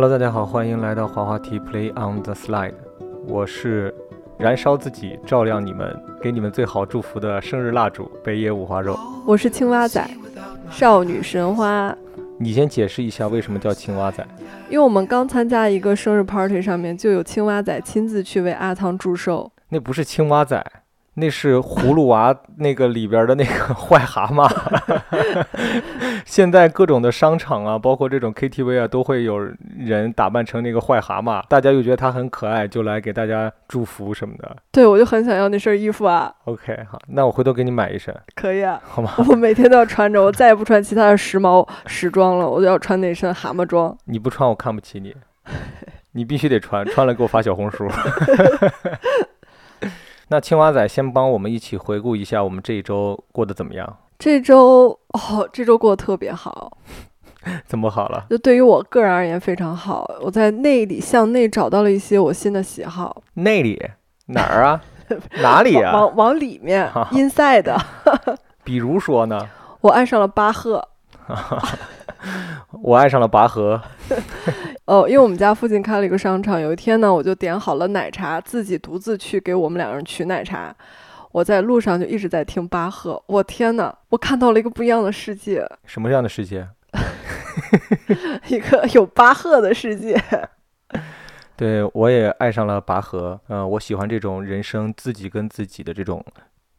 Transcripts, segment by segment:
Hello，大家好，欢迎来到滑滑梯 Play on the Slide，我是燃烧自己，照亮你们，给你们最好祝福的生日蜡烛北野五花肉。我是青蛙仔，少女神花。你先解释一下为什么叫青蛙仔？因为我们刚参加一个生日 party，上面就有青蛙仔亲自去为阿汤祝寿。那不是青蛙仔。那是葫芦娃 那个里边的那个 坏蛤蟆。现在各种的商场啊，包括这种 KTV 啊，都会有人打扮成那个坏蛤蟆，大家又觉得他很可爱，就来给大家祝福什么的。对，我就很想要那身衣服啊。OK，好，那我回头给你买一身。可以啊，好吗？我每天都要穿着，我再也不穿其他的时髦时装了，我就要穿那身蛤蟆装。你不穿我看不起你，你必须得穿，穿了给我发小红书。那青蛙仔先帮我们一起回顾一下我们这一周过得怎么样？这周哦，这周过得特别好，怎么好了？就对于我个人而言非常好。我在内里向内找到了一些我新的喜好。内里哪儿啊？哪里啊？往往里面，inside。比如说呢？我爱上了巴赫。我爱上了拔河。哦，因为我们家附近开了一个商场。有一天呢，我就点好了奶茶，自己独自去给我们两个人取奶茶。我在路上就一直在听巴赫。我天哪，我看到了一个不一样的世界。什么样的世界？一个有巴赫的世界。对，我也爱上了拔河。嗯，我喜欢这种人生自己跟自己的这种。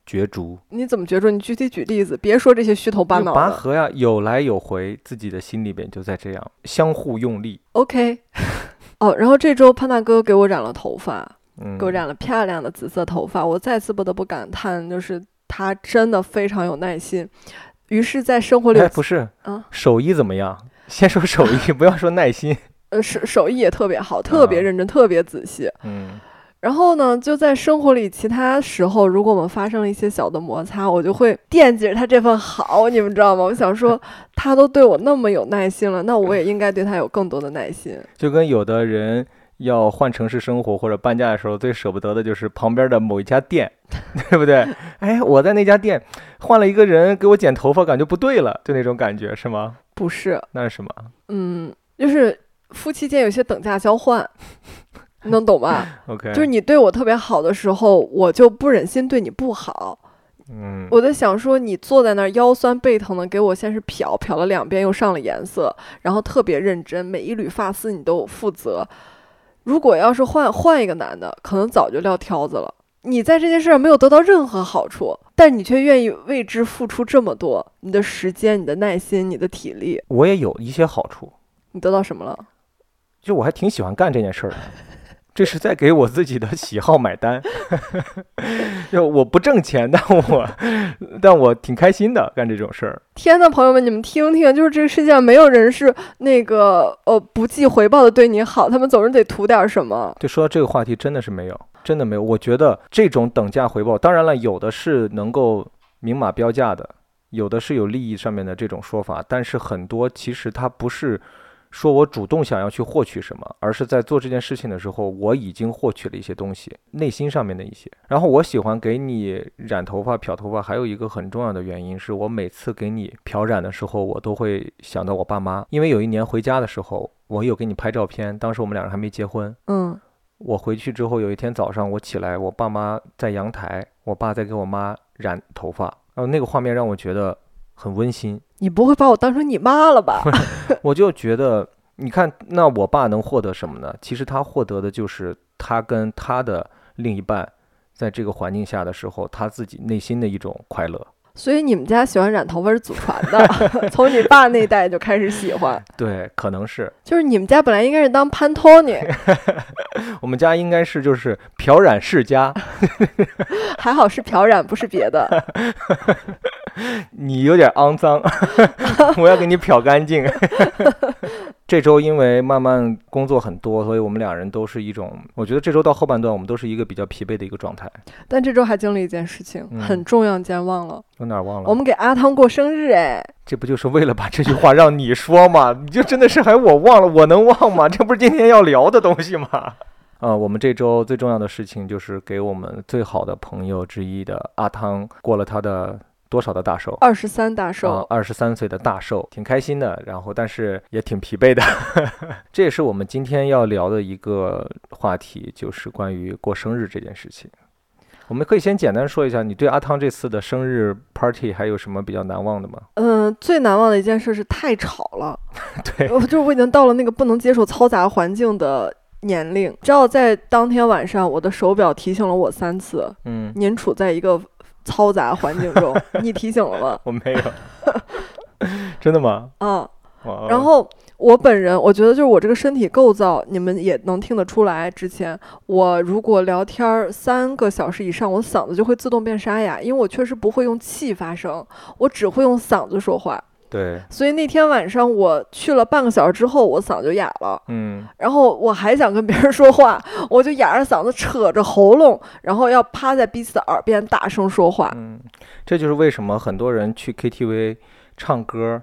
角逐？你怎么角逐？你具体举例子，别说这些虚头巴脑的。拔河呀，有来有回，自己的心里边就在这样相互用力。OK，哦，然后这周潘大哥给我染了头发，给我染了漂亮的紫色头发。我再次不得不感叹，就是他真的非常有耐心。于是，在生活里，哎不是啊，手艺怎么样？先说手艺，不要说耐心。呃，手手艺也特别好，特别认真，特别仔细。嗯。然后呢，就在生活里其他时候，如果我们发生了一些小的摩擦，我就会惦记着他这份好，你们知道吗？我想说，他都对我那么有耐心了，那我也应该对他有更多的耐心。就跟有的人要换城市生活或者搬家的时候，最舍不得的就是旁边的某一家店，对不对？哎，我在那家店换了一个人给我剪头发，感觉不对了，就那种感觉是吗？不是，那是什么？嗯，就是夫妻间有些等价交换。能懂吧？OK，就是你对我特别好的时候，我就不忍心对你不好。嗯，我在想说，你坐在那儿腰酸背疼的，给我先是漂漂了两遍，又上了颜色，然后特别认真，每一缕发丝你都负责。如果要是换换一个男的，可能早就撂挑子了。你在这件事上没有得到任何好处，但你却愿意为之付出这么多，你的时间、你的耐心、你的体力。我也有一些好处。你得到什么了？就我还挺喜欢干这件事儿的。这是在给我自己的 喜好买单，就我不挣钱，但我但我挺开心的干这种事儿。天呐，朋友们，你们听听，就是这个世界上没有人是那个呃不计回报的对你好，他们总是得图点什么。就说到这个话题，真的是没有，真的没有。我觉得这种等价回报，当然了，有的是能够明码标价的，有的是有利益上面的这种说法，但是很多其实它不是。说我主动想要去获取什么，而是在做这件事情的时候，我已经获取了一些东西，内心上面的一些。然后我喜欢给你染头发、漂头发，还有一个很重要的原因是我每次给你漂染的时候，我都会想到我爸妈，因为有一年回家的时候，我有给你拍照片，当时我们两人还没结婚。嗯，我回去之后，有一天早上我起来，我爸妈在阳台，我爸在给我妈染头发，然后那个画面让我觉得。很温馨，你不会把我当成你妈了吧？我就觉得，你看，那我爸能获得什么呢？其实他获得的就是他跟他的另一半在这个环境下的时候，他自己内心的一种快乐。所以你们家喜欢染头发是祖传的，从你爸那代就开始喜欢。对，可能是。就是你们家本来应该是当潘托尼，我们家应该是就是漂染世家。还好是漂染，不是别的。你有点肮脏，我要给你漂干净。这周因为慢慢工作很多，所以我们两人都是一种，我觉得这周到后半段我们都是一个比较疲惫的一个状态。但这周还经历一件事情，很重要，你竟然忘了？我哪忘了？我们给阿汤过生日，哎，这不就是为了把这句话让你说吗？你就真的是还我忘了？我能忘吗？这不是今天要聊的东西吗？啊，我们这周最重要的事情就是给我们最好的朋友之一的阿汤过了他的。多少的大寿？二十三大寿，啊，二十三岁的大寿，挺开心的，然后但是也挺疲惫的。这也是我们今天要聊的一个话题，就是关于过生日这件事情。我们可以先简单说一下，你对阿汤这次的生日 party 还有什么比较难忘的吗？嗯，最难忘的一件事是太吵了，对，我就是我已经到了那个不能接受嘈杂环境的年龄。知道在当天晚上，我的手表提醒了我三次，嗯，您处在一个嘈杂环境中，你提醒了吗？我没有，真的吗？嗯，然后我本人，我觉得就是我这个身体构造，你们也能听得出来。之前我如果聊天儿三个小时以上，我嗓子就会自动变沙哑，因为我确实不会用气发声，我只会用嗓子说话。对，所以那天晚上我去了半个小时之后，我嗓子就哑了。嗯，然后我还想跟别人说话，我就哑着嗓子扯着喉咙，然后要趴在彼此的耳边大声说话。嗯，这就是为什么很多人去 KTV 唱歌，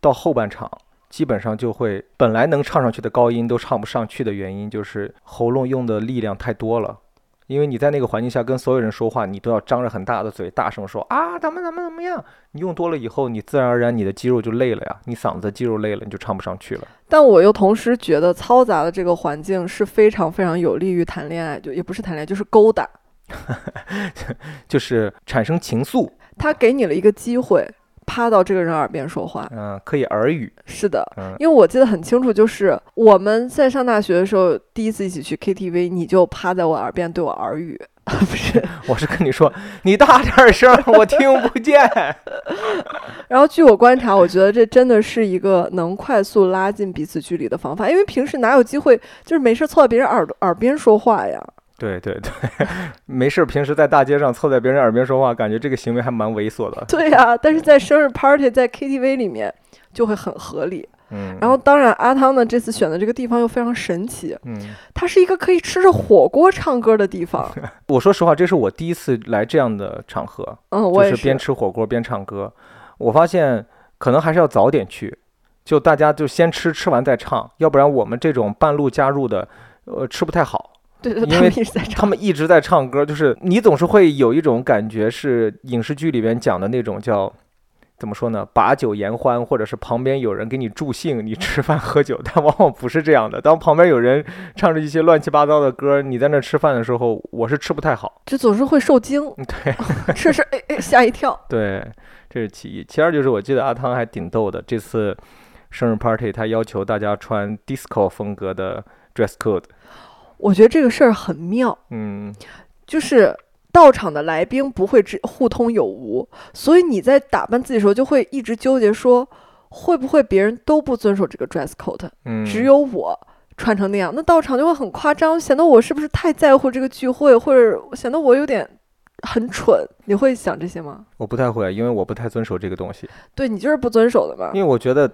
到后半场基本上就会本来能唱上去的高音都唱不上去的原因，就是喉咙用的力量太多了。因为你在那个环境下跟所有人说话，你都要张着很大的嘴，大声说啊，怎么怎么怎么样。你用多了以后，你自然而然你的肌肉就累了呀，你嗓子的肌肉累了，你就唱不上去了。但我又同时觉得嘈杂的这个环境是非常非常有利于谈恋爱，就也不是谈恋爱，就是勾搭。就是产生情愫，他给你了一个机会，趴到这个人耳边说话。嗯、可以耳语，是的，嗯、因为我记得很清楚，就是我们在上大学的时候，第一次一起去 KTV，你就趴在我耳边对我耳语，不是？我是跟你说，你大点声，我听不见。然后据我观察，我觉得这真的是一个能快速拉近彼此距离的方法，因为平时哪有机会就是没事凑到别人耳朵耳边说话呀？对对对，没事儿，平时在大街上凑在别人耳边说话，感觉这个行为还蛮猥琐的。对呀、但是在生日 party 在 KTV 里面就会很合理。嗯，然后当然阿汤呢这次选的这个地方又非常神奇，嗯，它是一个可以吃着火锅唱歌的地方。我说实话，这是我第一次来这样的场合，嗯，就我也是边吃火锅边唱歌。我发现可能还是要早点去，就大家就先吃，吃完再唱，要不然我们这种半路加入的，呃，吃不太好。对对，因他们为一直在唱。他们一直在唱歌，就是你总是会有一种感觉，是影视剧里边讲的那种叫怎么说呢？把酒言欢，或者是旁边有人给你助兴，你吃饭喝酒，但往往不是这样的。当旁边有人唱着一些乱七八糟的歌，你在那吃饭的时候，我是吃不太好。就总是会受惊，对 吃吃哎哎吓一跳。对，这是其一。其二就是我记得阿汤还挺逗的，这次生日 party 他要求大家穿 disco 风格的 dress code。我觉得这个事儿很妙，嗯，就是到场的来宾不会只互通有无，所以你在打扮自己的时候就会一直纠结说，会不会别人都不遵守这个 dress code，嗯，只有我穿成那样，那到场就会很夸张，显得我是不是太在乎这个聚会，或者显得我有点很蠢？你会想这些吗？我不太会，因为我不太遵守这个东西，对你就是不遵守的嘛。因为我觉得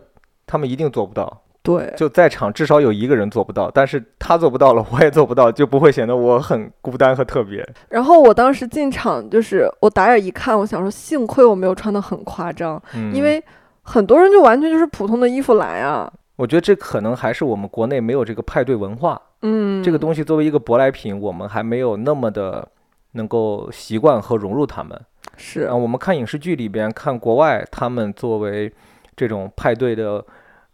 他们一定做不到。对，就在场至少有一个人做不到，但是他做不到了，我也做不到，就不会显得我很孤单和特别。然后我当时进场就是我打眼一看，我想说幸亏我没有穿的很夸张，嗯，因为很多人就完全就是普通的衣服来啊。我觉得这可能还是我们国内没有这个派对文化，嗯，这个东西作为一个舶来品，我们还没有那么的能够习惯和融入他们。是啊，我们看影视剧里边，看国外，他们作为这种派对的。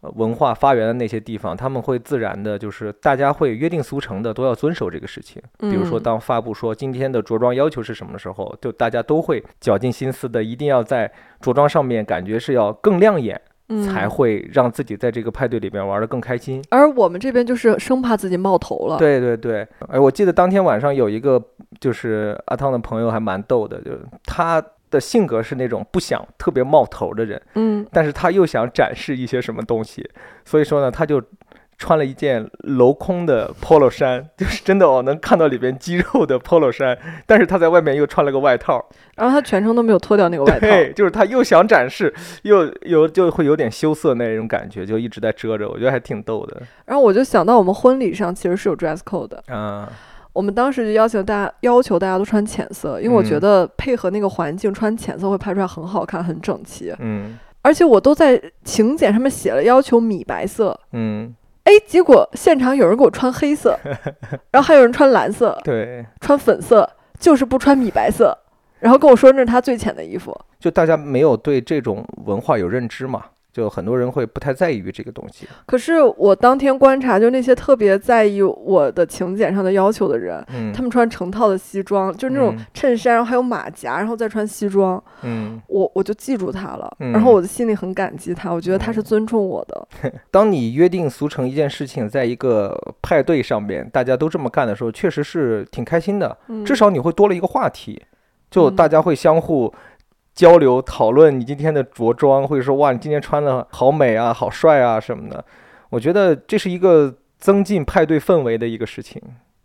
呃文化发源的那些地方，他们会自然的，就是大家会约定俗成的，都要遵守这个事情。比如说，嗯当发布说今天的着装要求是什么的时候，就大家都会绞尽心思的，一定要在着装上面感觉是要更亮眼，嗯才会让自己在这个派对里边玩得更开心。而我们这边就是生怕自己冒头了。，对对对，哎，我记得当天晚上有一个就是阿汤的朋友还蛮逗的，就是他的性格是那种不想特别冒头的人，嗯，但是他又想展示一些什么东西，所以说呢，他就穿了一件镂空的 polo 衫，就是真的哦，能看到里边肌肉的 polo 衫，但是他在外面又穿了个外套，然后他全程都没有脱掉那个外套。对，就是他又想展示，又有就会有点羞涩那种感觉，就一直在遮着，我觉得还挺逗的，然后我就想到我们婚礼上其实是有 dress code 的，啊，我们当时就要求大家要求大家都穿浅色，因为我觉嗯得配合那个环境穿浅色会拍出来很好看、很整齐。嗯而且我都在请柬上面写了要求米白色，嗯，哎，结果现场有人给我穿黑色，然后还有人穿蓝色、对，穿粉色，就是不穿米白色。然后跟我说那是他最浅的衣服。就大家没有对这种文化有认知嘛，就很多人会不太在意于这个东西。可是我当天观察，就那些特别在意我的请柬上的要求的人，嗯，他们穿成套的西装，就是那种嗯衬衫，然后还有马甲，然后再穿西装，嗯，我我就记住他了，嗯然后我的心里很感激他，我觉得他是尊重我的。当你约定俗成一件事情，在一个派对上面大家都这么干的时候，确实是挺开心的。嗯至少你会多了一个话题，就嗯大家会相互交流讨论你今天的着装，或者说哇，你今天穿的好美啊，好帅啊什么的。我觉得这是一个增进派对氛围的一个事情。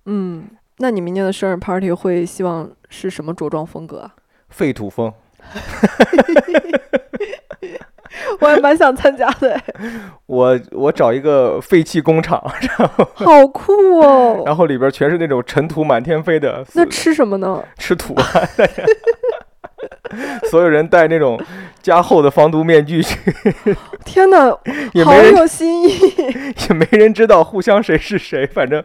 嗯，那你明年的生日 party 会希望是什么着装风格啊？废土风，我还蛮想参加的，我我找一个废弃工厂，然 后好酷哦！然后里边全是那种尘土满天飞的，那吃什么呢？吃土啊！所有人戴那种加厚的防毒面具去，天哪，好也没人有新意！也没人知道互相谁是谁，反正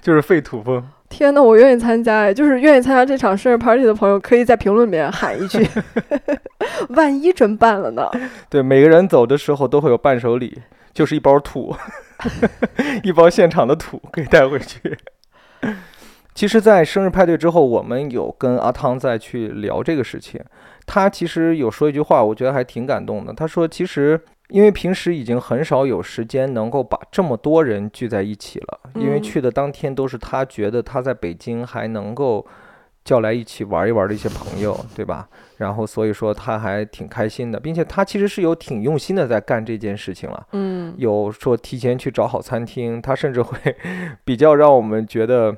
就是废土风。天哪，我愿意参加哎！就是愿意参加这场生日 party 的朋友，可以在评论里面喊一句，万一真办了呢？对，每个人走的时候都会有伴手礼，就是一包土，一包现场的土可以带回去。其实，在生日派对之后，我们有跟阿汤再去聊这个事情。他其实有说一句话，我觉得还挺感动的。他说，其实因为平时已经很少有时间能够把这么多人聚在一起了，因为嗯去的当天都是他觉得他在北京还能够叫来一起玩一玩的一些朋友，对吧？然后所以说他还挺开心的，并且他其实是有挺用心的在干这件事情了。嗯，有说提前去找好餐厅，他甚至会 比较让我们觉得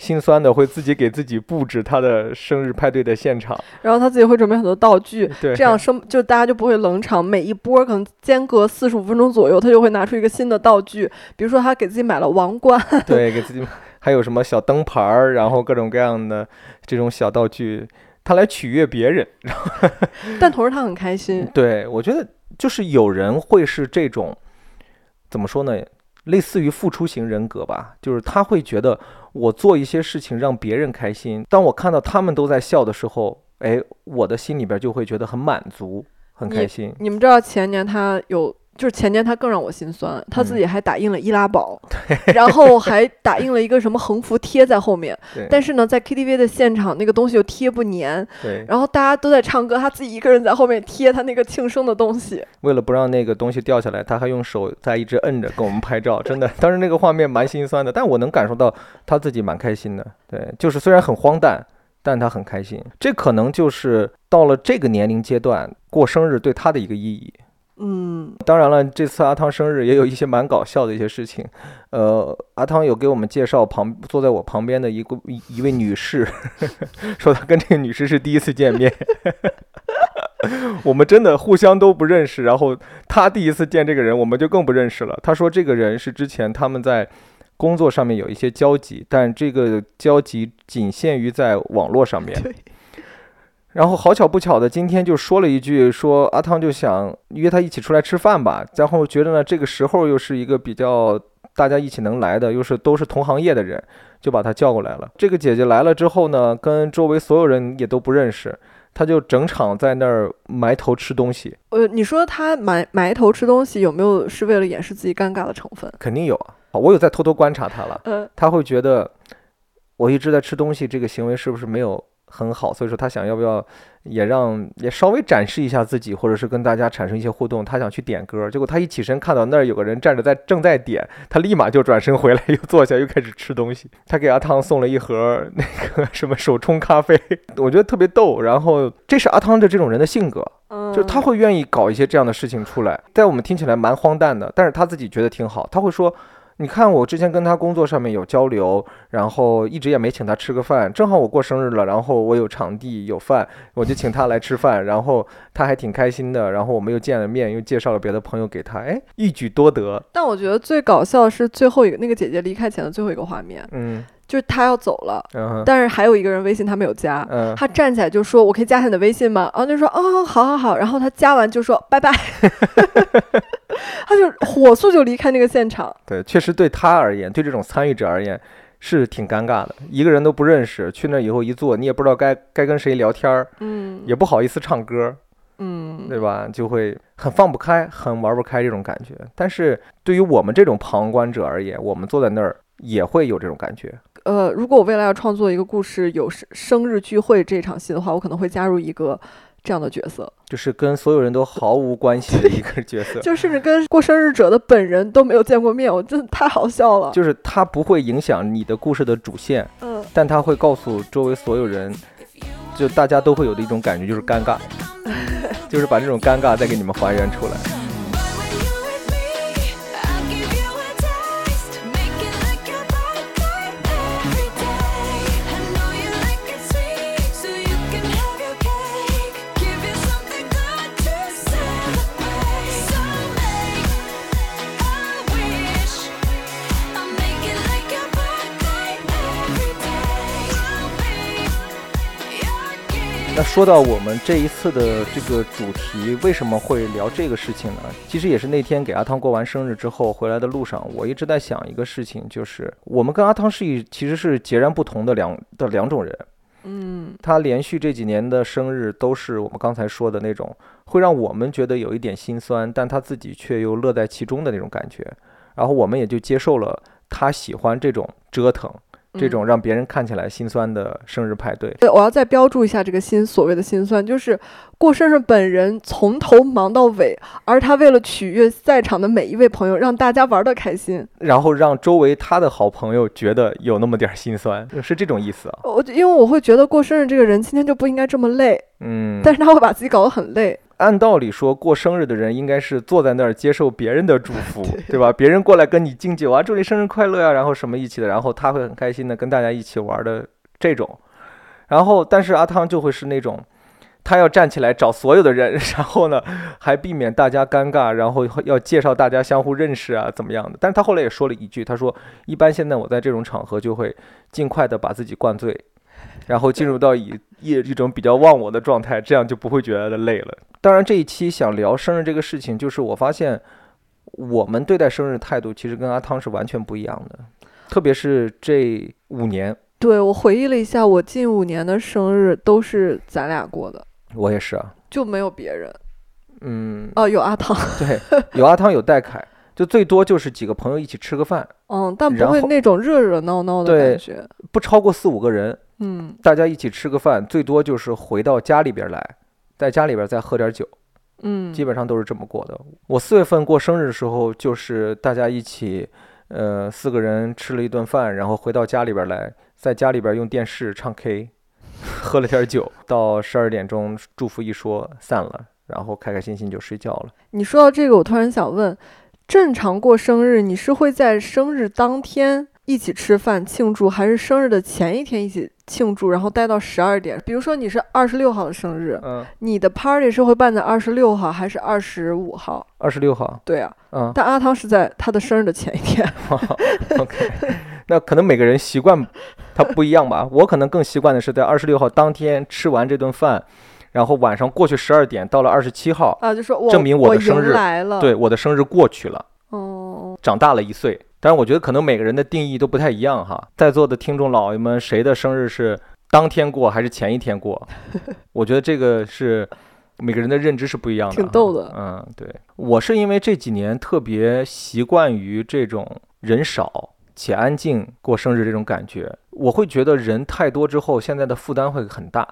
心酸的，会自己给自己布置他的生日派对的现场。然后他自己会准备很多道具，对，这样生就大家就不会冷场。每一波可能间隔四十五分钟左右，他就会拿出一个新的道具，比如说他给自己买了王冠，对给自己还有什么小灯牌儿，然后各种各样的这种小道具，他来取悦别人。但同时他很开心。对我觉得就是有人会是这种怎么说呢？类似于付出型人格吧，就是他会觉得我做一些事情让别人开心，当我看到他们都在笑的时候，哎，我的心里边就会觉得很满足，很开心。你们知道前年他有，就是前年他更让我心酸，他自己还打印了易拉宝，然后还打印了一个什么横幅贴在后面。但是呢，在 KTV 的现场，那个东西又贴不粘，对，然后大家都在唱歌，他自己一个人在后面贴他那个庆生的东西。为了不让那个东西掉下来，他还用手在一直摁着跟我们拍照，真的，当时那个画面蛮心酸的，但我能感受到他自己蛮开心的。对，就是虽然很荒诞，但他很开心。这可能就是到了这个年龄阶段过生日对他的一个意义。嗯，当然了，这次阿汤生日也有一些蛮搞笑的一些事情。呃，阿汤有给我们介绍旁坐在我旁边的一个一一位女士，说他跟这个女士是第一次见面。我们真的互相都不认识，然后他第一次见这个人，我们就更不认识了。他说这个人是之前他们在工作上面有一些交集，但这个交集仅限于在网络上面。对。然后好巧不巧的，今天就说了一句，说阿汤就想约他一起出来吃饭吧。然后觉得呢，这个时候又是一个比较大家一起能来的，又是都是同行业的人，就把他叫过来了。这个姐姐来了之后呢，跟周围所有人也都不认识，她就整场在那儿埋头吃东西，呃，你说他埋埋头吃东西，有没有是为了掩饰自己尴尬的成分？肯定有啊。我有在偷偷观察她了，嗯、她会觉得我一直在吃东西，这个行为是不是没有很好？所以说他想要不要也让也稍微展示一下自己，或者是跟大家产生一些互动。他想去点歌，结果他一起身看到那儿有个人站着在正在点，他立马就转身回来，又坐下又开始吃东西。他给阿汤送了一盒那个什么手冲咖啡，我觉得特别逗。然后这是阿汤的这种人的性格，嗯，就是他会愿意搞一些这样的事情出来，在我们听起来蛮荒诞的，但是他自己觉得挺好。他会说：“你看，我之前跟他工作上面有交流，然后一直也没请他吃个饭，正好我过生日了，然后我有场地有饭，我就请他来吃饭，然后他还挺开心的，然后我们又见了面，又介绍了别的朋友给他，哎，一举多得。但我觉得最搞笑的是最后一个那个姐姐离开前的最后一个画面，嗯就是她要走了，但是还有一个人微信他没有加。嗯，她站起来就说：“我可以加下你的微信吗？”然后就说：“哦，好好好。”然后他加完就说：“拜拜。”她就火速就离开那个现场。对，确实对他而言，对这种参与者而言，是挺尴尬的，一个人都不认识，去那以后一坐，你也不知道该该跟谁聊天儿，嗯也不好意思唱歌，嗯，对吧？就会很放不开，很玩不开这种感觉。但是对于我们这种旁观者而言，我们坐在那儿也会有这种感觉。呃，如果我未来要创作一个故事有生生日聚会这场戏的话，我可能会加入一个这样的角色，就是跟所有人都毫无关系的一个角色，就甚至跟过生日者的本人都没有见过面，我真的太好笑了。就是他不会影响你的故事的主线，嗯，但他会告诉周围所有人，就大家都会有的一种感觉，就是尴尬，就是把这种尴尬再给你们还原出来。那说到我们这一次的这个主题，为什么会聊这个事情呢？其实也是那天给阿汤过完生日之后回来的路上，我一直在想一个事情，就是我们跟阿汤是一其实是截然不同的两的两种人。嗯他连续这几年的生日都是我们刚才说的那种，会让我们觉得有一点心酸，但他自己却又乐在其中的那种感觉。然后我们也就接受了他喜欢这种折腾，这种让别人看起来心酸的生日派对。对，我要再标注一下这个心所谓的心酸，就是过生日本人从头忙到尾，而他为了取悦在场的每一位朋友，让大家玩的开心。然后让周围他的好朋友觉得有那么点儿心酸，是这种意思啊。我因为我会觉得过生日这个人今天就不应该这么累，嗯，但是他会把自己搞得很累。按道理说，过生日的人应该是坐在那儿接受别人的祝福，对吧？别人过来跟你敬酒啊，祝你生日快乐呀、然后什么一起的，然后他会很开心的跟大家一起玩的这种。然后，但是阿汤就会是那种，他要站起来找所有的人，然后呢，还避免大家尴尬，然后要介绍大家相互认识啊，怎么样的？但是他后来也说了一句，他说，一般现在我在这种场合就会尽快的把自己灌醉，然后进入到以一一种比较忘我的状态，这样就不会觉得累了。当然，这一期想聊生日这个事情，就是我发现我们对待生日态度其实跟阿汤是完全不一样的，特别是这五年，对我回忆了一下，我近五年的生日都是咱俩过的，我也是啊，就没有别人。嗯，哦，有阿汤，对，有阿汤有戴凯，就最多就是几个朋友一起吃个饭，嗯，但不会那种热热闹闹的感觉。不超过四五个人，嗯大家一起吃个饭，最多就是回到家里边来，在家里边再喝点酒。嗯，基本上都是这么过的。我四月份过生日的时候，就是大家一起，呃，四个人吃了一顿饭，然后回到家里边来，在家里边用电视唱 K，喝了点酒，到十二点钟祝福一说散了，然后开开心心就睡觉了。你说到这个，我突然想问，正常过生日，你是会在生日当天一起吃饭庆祝，还是生日的前一天一起庆祝，然后待到十二点？比如说你是二十六号的生日，嗯，你的 party 是会办在二十六号还是二十五号？二十六号，对啊，嗯但阿汤是在他的生日的前一天。，OK，那可能每个人习惯他不一样吧。我可能更习惯的是在二十六号当天吃完这顿饭，然后晚上过去十二点，到了二十七号，啊，就说我证明我我的生日来了。对，，我的生日过去了。哦，长大了一岁。但是，我觉得可能每个人的定义都不太一样哈。在座的听众老爷们，谁的生日是当天过还是前一天过？我觉得这个是每个人的认知是不一样的。挺逗的嗯，对，我是因为这几年特别习惯于这种人少且安静过生日这种感觉，我会觉得人太多之后，现在的负担会很大。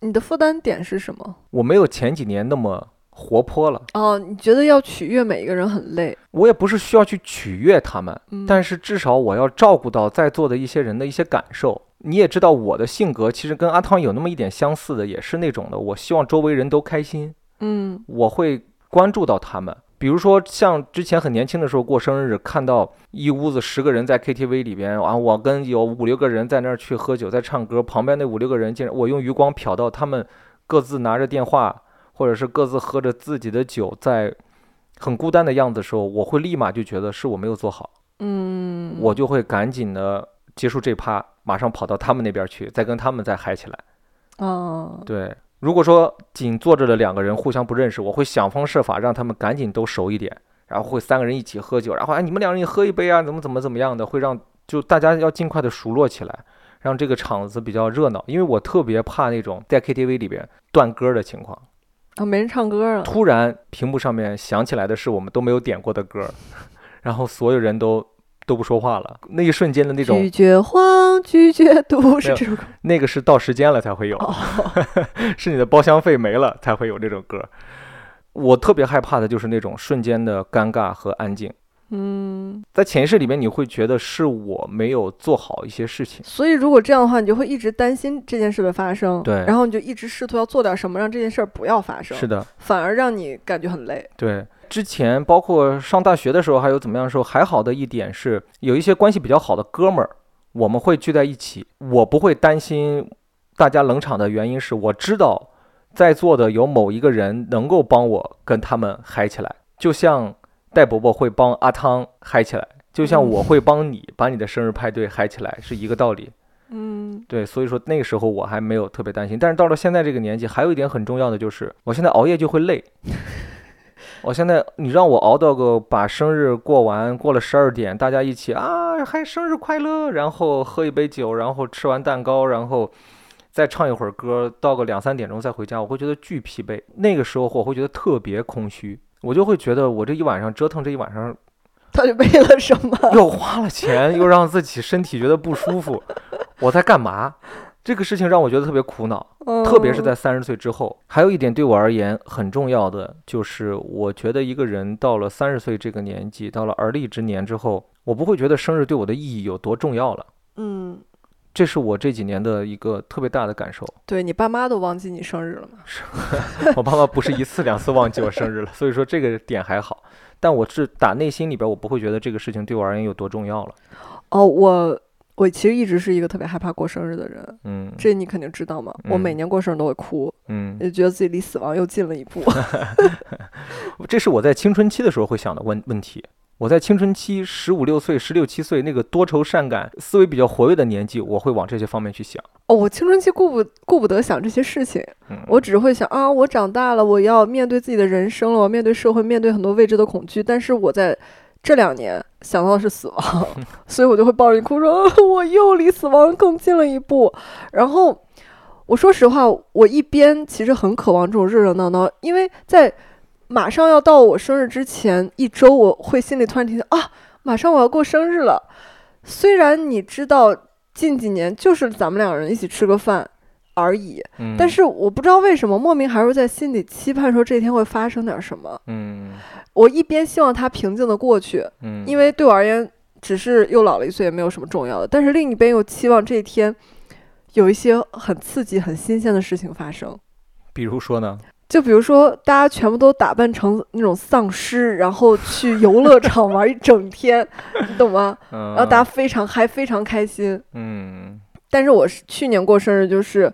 你的负担点是什么？我没有前几年那么活泼了。哦，你觉得要取悦每一个人很累，我也不是需要去取悦他们，嗯，但是至少我要照顾到在座的一些人的一些感受。你也知道我的性格其实跟阿汤有那么一点相似的，也是那种的。我希望周围人都开心，嗯我会关注到他们。比如说像之前很年轻的时候过生日，看到一屋子十个人在 KTV 里边，啊，我跟有五六个人在那儿去喝酒，在唱歌，旁边那五六个人竟然我用余光瞟到他们各自拿着电话，或者是各自喝着自己的酒，在很孤单的样子的时候，我会立马就觉得是我没有做好。嗯，我就会赶紧的结束这趴，马上跑到他们那边去，再跟他们再嗨起来。哦，对，如果说仅坐着的两个人互相不认识，我会想方设法让他们赶紧都熟一点，然后会三个人一起喝酒，然后哎你们两人也喝一杯啊，怎么怎么怎么样的，会让就大家要尽快的熟络起来，让这个场子比较热闹。因为我特别怕那种在 KTV 里边断歌的情况，啊，没人唱歌了。突然屏幕上面响起来的是我们都没有点过的歌，然后所有人都都不说话了，那一瞬间的那种拒绝黄，拒绝毒是这首歌。那个是到时间了才会有，哦是你的包厢费没了才会有这首歌。我特别害怕的就是那种瞬间的尴尬和安静，嗯，在潜意识里面你会觉得是我没有做好一些事情。所以如果这样的话，你就会一直担心这件事的发生，对然后你就一直试图要做点什么，让这件事不要发生，是的，反而让你感觉很累。对。之前包括上大学的时候，还有怎么样的时候，还好的一点是有一些关系比较好的哥们儿，我们会聚在一起，我不会担心大家冷场的原因是我知道在座的有某一个人能够帮我跟他们嗨起来，就像戴伯伯会帮阿汤嗨起来，就像我会帮你把你的生日派对嗨起来，是一个道理。嗯对，所以说那个时候我还没有特别担心，但是到了现在这个年纪，还有一点很重要的就是，我现在熬夜就会累。我现在你让我熬到个把生日过完，过了十二点，大家一起啊嗨生日快乐，然后喝一杯酒，然后吃完蛋糕，然后再唱一会儿歌，到个两三点钟再回家，我会觉得巨疲惫。那个时候我会觉得特别空虚，我就会觉得我这一晚上折腾这一晚上 到底为了什么？又花了钱，又让自己身体觉得不舒服，我在干嘛？这个事情让我觉得特别苦恼，特别是在三十岁之后。还有一点对我而言很重要的，就是我觉得一个人到了三十岁这个年纪，到了而立之年之后，我不会觉得生日对我的意义有多重要了。嗯，这是我这几年的一个特别大的感受。对你爸妈都忘记你生日了吗？我爸妈不是一次两次忘记我生日了，所以说这个点还好。但我是打内心里边，我不会觉得这个事情对我而言有多重要了。哦，我我其实一直是一个特别害怕过生日的人，嗯这你肯定知道嘛。我每嗯年过生日都会哭，嗯，也觉得自己离死亡又近了一步。这是我在青春期的时候会想的问问题。我在青春期十五六岁、十六七岁那个多愁善感、思维比较活跃的年纪，我会往这些方面去想。哦，我青春期顾不顾不得想这些事情，嗯，我只会想啊，我长大了，我要面对自己的人生了，我要面对社会，面对很多未知的恐惧。但是我在这两年想到的是死亡，所以我就会抱着你哭说，啊 我又离死亡更近了一步。然后我说实话，我一边其实很渴望这种热热闹闹，因为在马上要到我生日之前一周，我会心里突然提醒啊，马上我要过生日了。虽然你知道近几年就是咱们两人一起吃个饭而已，嗯但是我不知道为什么，莫名还是在心里期盼说这一天会发生点什么。嗯我一边希望它平静的过去，嗯，因为对我而言，只是又老了一岁，也没有什么重要的。但是另一边又期望这一天有一些很刺激、很新鲜的事情发生。比如说呢，就比如说，大家全部都打扮成那种丧尸，然后去游乐场玩一整天，你懂吗？嗯，然后大家非常嗨，非常开心。嗯但是我是去年过生日，就是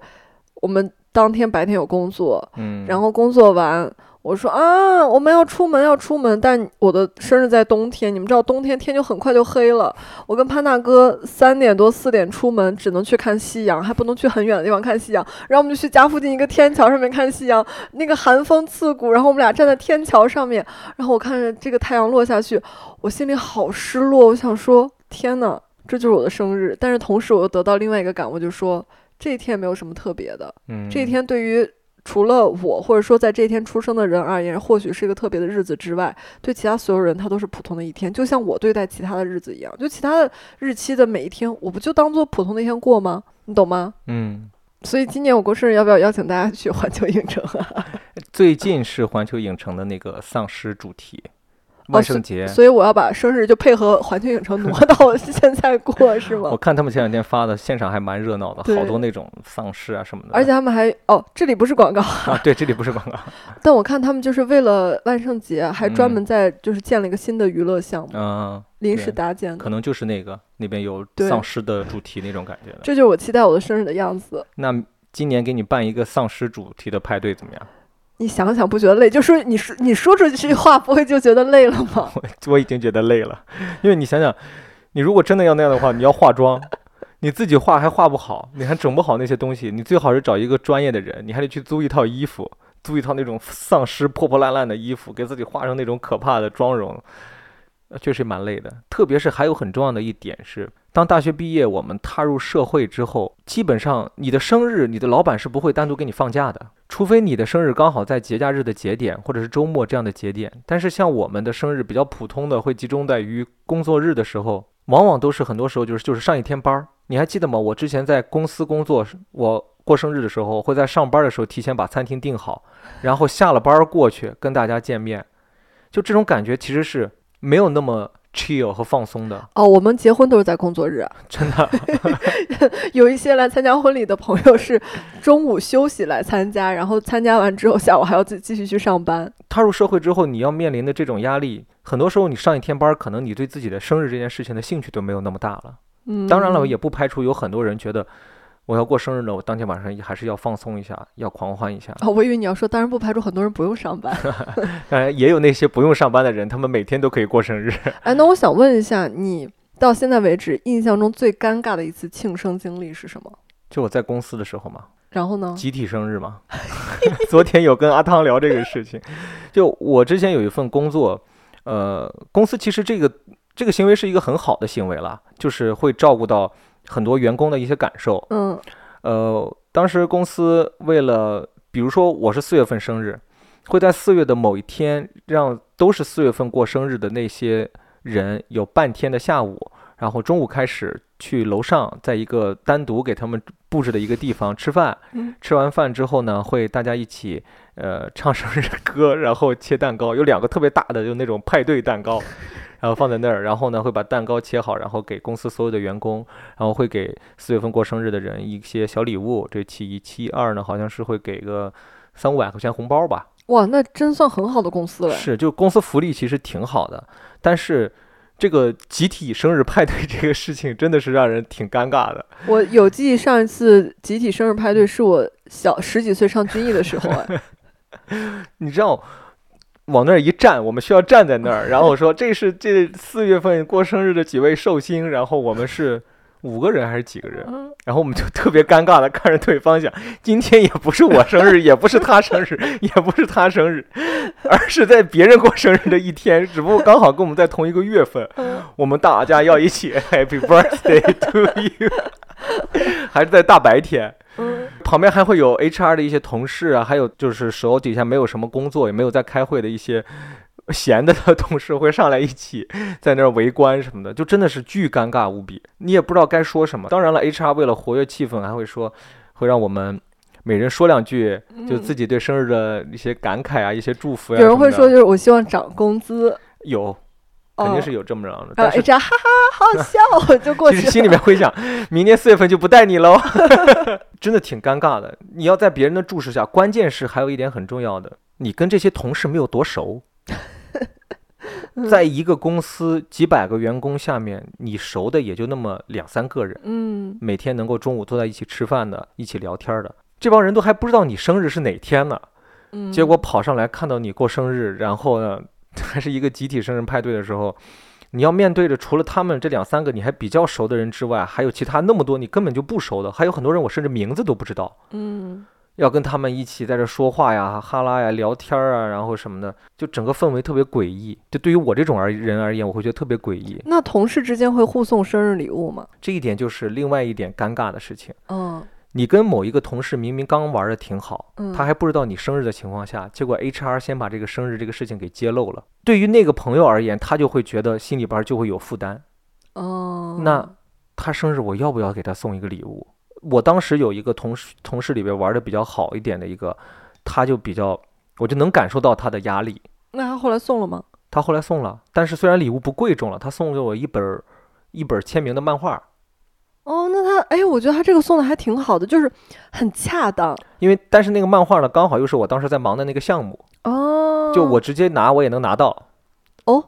我们当天白天有工作，嗯，然后工作完，我说啊，我们要出门，要出门。但我的生日在冬天，你们知道冬天天就很快就黑了。我跟潘大哥三点多四点出门，只能去看夕阳，还不能去很远的地方看夕阳。然后我们就去家附近一个天桥上面看夕阳，那个寒风刺骨。然后我们俩站在天桥上面，然后我看着这个太阳落下去，我心里好失落。我想说，天呐，这就是我的生日。但是同时我又得到另外一个感悟，就是说这一天没有什么特别的。嗯这一天对于除了我，或者说在这一天出生的人而言，或许是一个特别的日子之外，对其他所有人，它都是普通的一天。就像我对待其他的日子一样，就其他的日期的每一天，我不就当做普通的一天过吗？你懂吗？嗯，所以今年我过生日，要不要邀请大家去环球影城啊？最近是环球影城的那个丧尸主题，哦万圣节。所以我要把生日就配合环球影城挪到 现在过，是吗我？看他们前两天发的，现场还蛮热闹的，好多那种丧尸啊什么的。而且他们还哦，这里不是广告，啊，对，这里不是广告，但我看他们就是为了万圣节，还专门嗯在就是建了一个新的娱乐项目，嗯，临时搭建的可。能就是那个那边有丧尸的主题那种感觉的。这就是我期待我的生日的样子。那今年给你办一个丧尸主题的派对怎么样？你想想不觉得累？就说你说你说出这句话，不会就觉得累了吗？我已经觉得累了，因为你想想，你如果真的要那样的话，你要化妆，你自己画还画不好，你还整不好那些东西，你最好是找一个专业的人，你还得去租一套衣服，租一套那种丧尸破破烂烂的衣服，给自己画上那种可怕的妆容，呃确实蛮累的。特别是还有很重要的一点是，当大学毕业，我们踏入社会之后，基本上你的生日，你的老板是不会单独给你放假的，除非你的生日刚好在节假日的节点或者是周末这样的节点。但是像我们的生日比较普通的，会集中在于工作日的时候，往往都是很多时候就是就是上一天班儿。你还记得吗？我之前在公司工作，我过生日的时候会在上班的时候提前把餐厅订好，然后下了班儿过去跟大家见面，就这种感觉其实是没有那么 chill 和放松的，哦，我们结婚都是在工作日啊，真的。有一些来参加婚礼的朋友是中午休息来参加，然后参加完之后下午还要继继续去上班。踏入社会之后，你要面临的这种压力，很多时候你上一天班，可能你对自己的生日这件事情的兴趣都没有那么大了。嗯，当然了，也不排除有很多人觉得，我要过生日了，我当天晚上还是要放松一下，要狂欢一下。哦，我以为你要说，当然不排除很多人不用上班。当然，也有那些不用上班的人，他们每天都可以过生日。哎，那我想问一下，你到现在为止印象中最尴尬的一次庆生经历是什么？就我在公司的时候嘛，然后呢？集体生日嘛。昨天有跟阿汤聊这个事情，就我之前有一份工作，呃，公司其实这个这个行为是一个很好的行为了，就是会照顾到很多员工的一些感受。嗯呃，当时公司为了，比如说我是四月份生日，会在四月的某一天，让都是四月份过生日的那些人有半天的下午，然后中午开始去楼上，在一个单独给他们布置的一个地方吃饭。嗯吃完饭之后呢，会大家一起呃唱生日歌，然后切蛋糕，有两个特别大的，就那种派对蛋糕。然后放在那儿，然后呢会把蛋糕切好，然后给公司所有的员工，然后会给四月份过生日的人一些小礼物。这其一，其二呢，好像是会给个三五百块钱红包吧。哇，那真算很好的公司了。是，就公司福利其实挺好的，但是这个集体生日派对 这个事情真的是让人挺尴尬的。我有记忆，上一次集体生日派对是我小十几岁上军艺的时候，哎，你知道，往那儿一站，我们需要站在那儿，然后我说这是这四月份过生日的几位寿星，然后我们是五个人还是几个人？嗯然后我们就特别尴尬的看着对方想，今天也不是我生日，也不是他生日，也不是他生日，而是在别人过生日的一天，只不过刚好跟我们在同一个月份，嗯我们大家要一起 Happy Birthday to you，还是在大白天。嗯。旁边还会有 HR 的一些同事啊，还有就是手底下没有什么工作，也没有在开会的一些 闲的的同事会上来一起 在那儿围观什么的，就真的是巨尴尬无比，你也不知道该说什么。当然了，HR 为了活跃气氛，还会说会让我们每人说两句，就自己对生日的一些感慨啊，一些祝福呀、嗯有人会说，就是我希望涨工资，有，肯定哦是有这么着的，但是 HR 哈哈好笑就过 去了。其实心里面会想，明年四月份就不带你喽，真的挺尴尬的。你要在别人的注视下，关键是还有一点很重要的，你跟这些同事没有多熟，在一个公司几百个员工下面，你熟的也就那么两三个人，嗯每天能够中午坐在一起吃饭的，一起聊天的，这帮人都还不知道你生日是哪天呢。嗯，结果跑上来看到你过生日，然后呢，还是一个集体生日派对的时候，你要面对着除了他们这两三个你还比较熟的人之外，还有其他那么多你根本就不熟的，还有很多人我甚至名字都不知道，嗯要跟他们一起在这说话呀、哈拉呀、聊天啊，然后什么的，就整个氛围特别诡异。就对于我这种而人而言，我会觉得特别诡异。那同事之间会互送生日礼物吗？这一点就是另外一点尴尬的事情。嗯你跟某一个同事明明刚玩的挺好，嗯他还不知道你生日的情况下，结果 HR 先把这个生日这个事情给揭露了。对于那个朋友而言，他就会觉得心里边就会有负担。哦，那他生日我要不要给他送一个礼物？我当时有一个同事同事里边玩的比较好一点的一个，他就比较，我就能感受到他的压力。那他后来送了吗？他后来送了，但是虽然礼物不贵重了，他送给我一本儿一本签名的漫画。哦，那他哎，我觉得他这个送的还挺好的，就是很恰当因为但是那个漫画呢，刚好又是我当时在忙的那个项目，哦。就我直接拿我也能拿到。哦，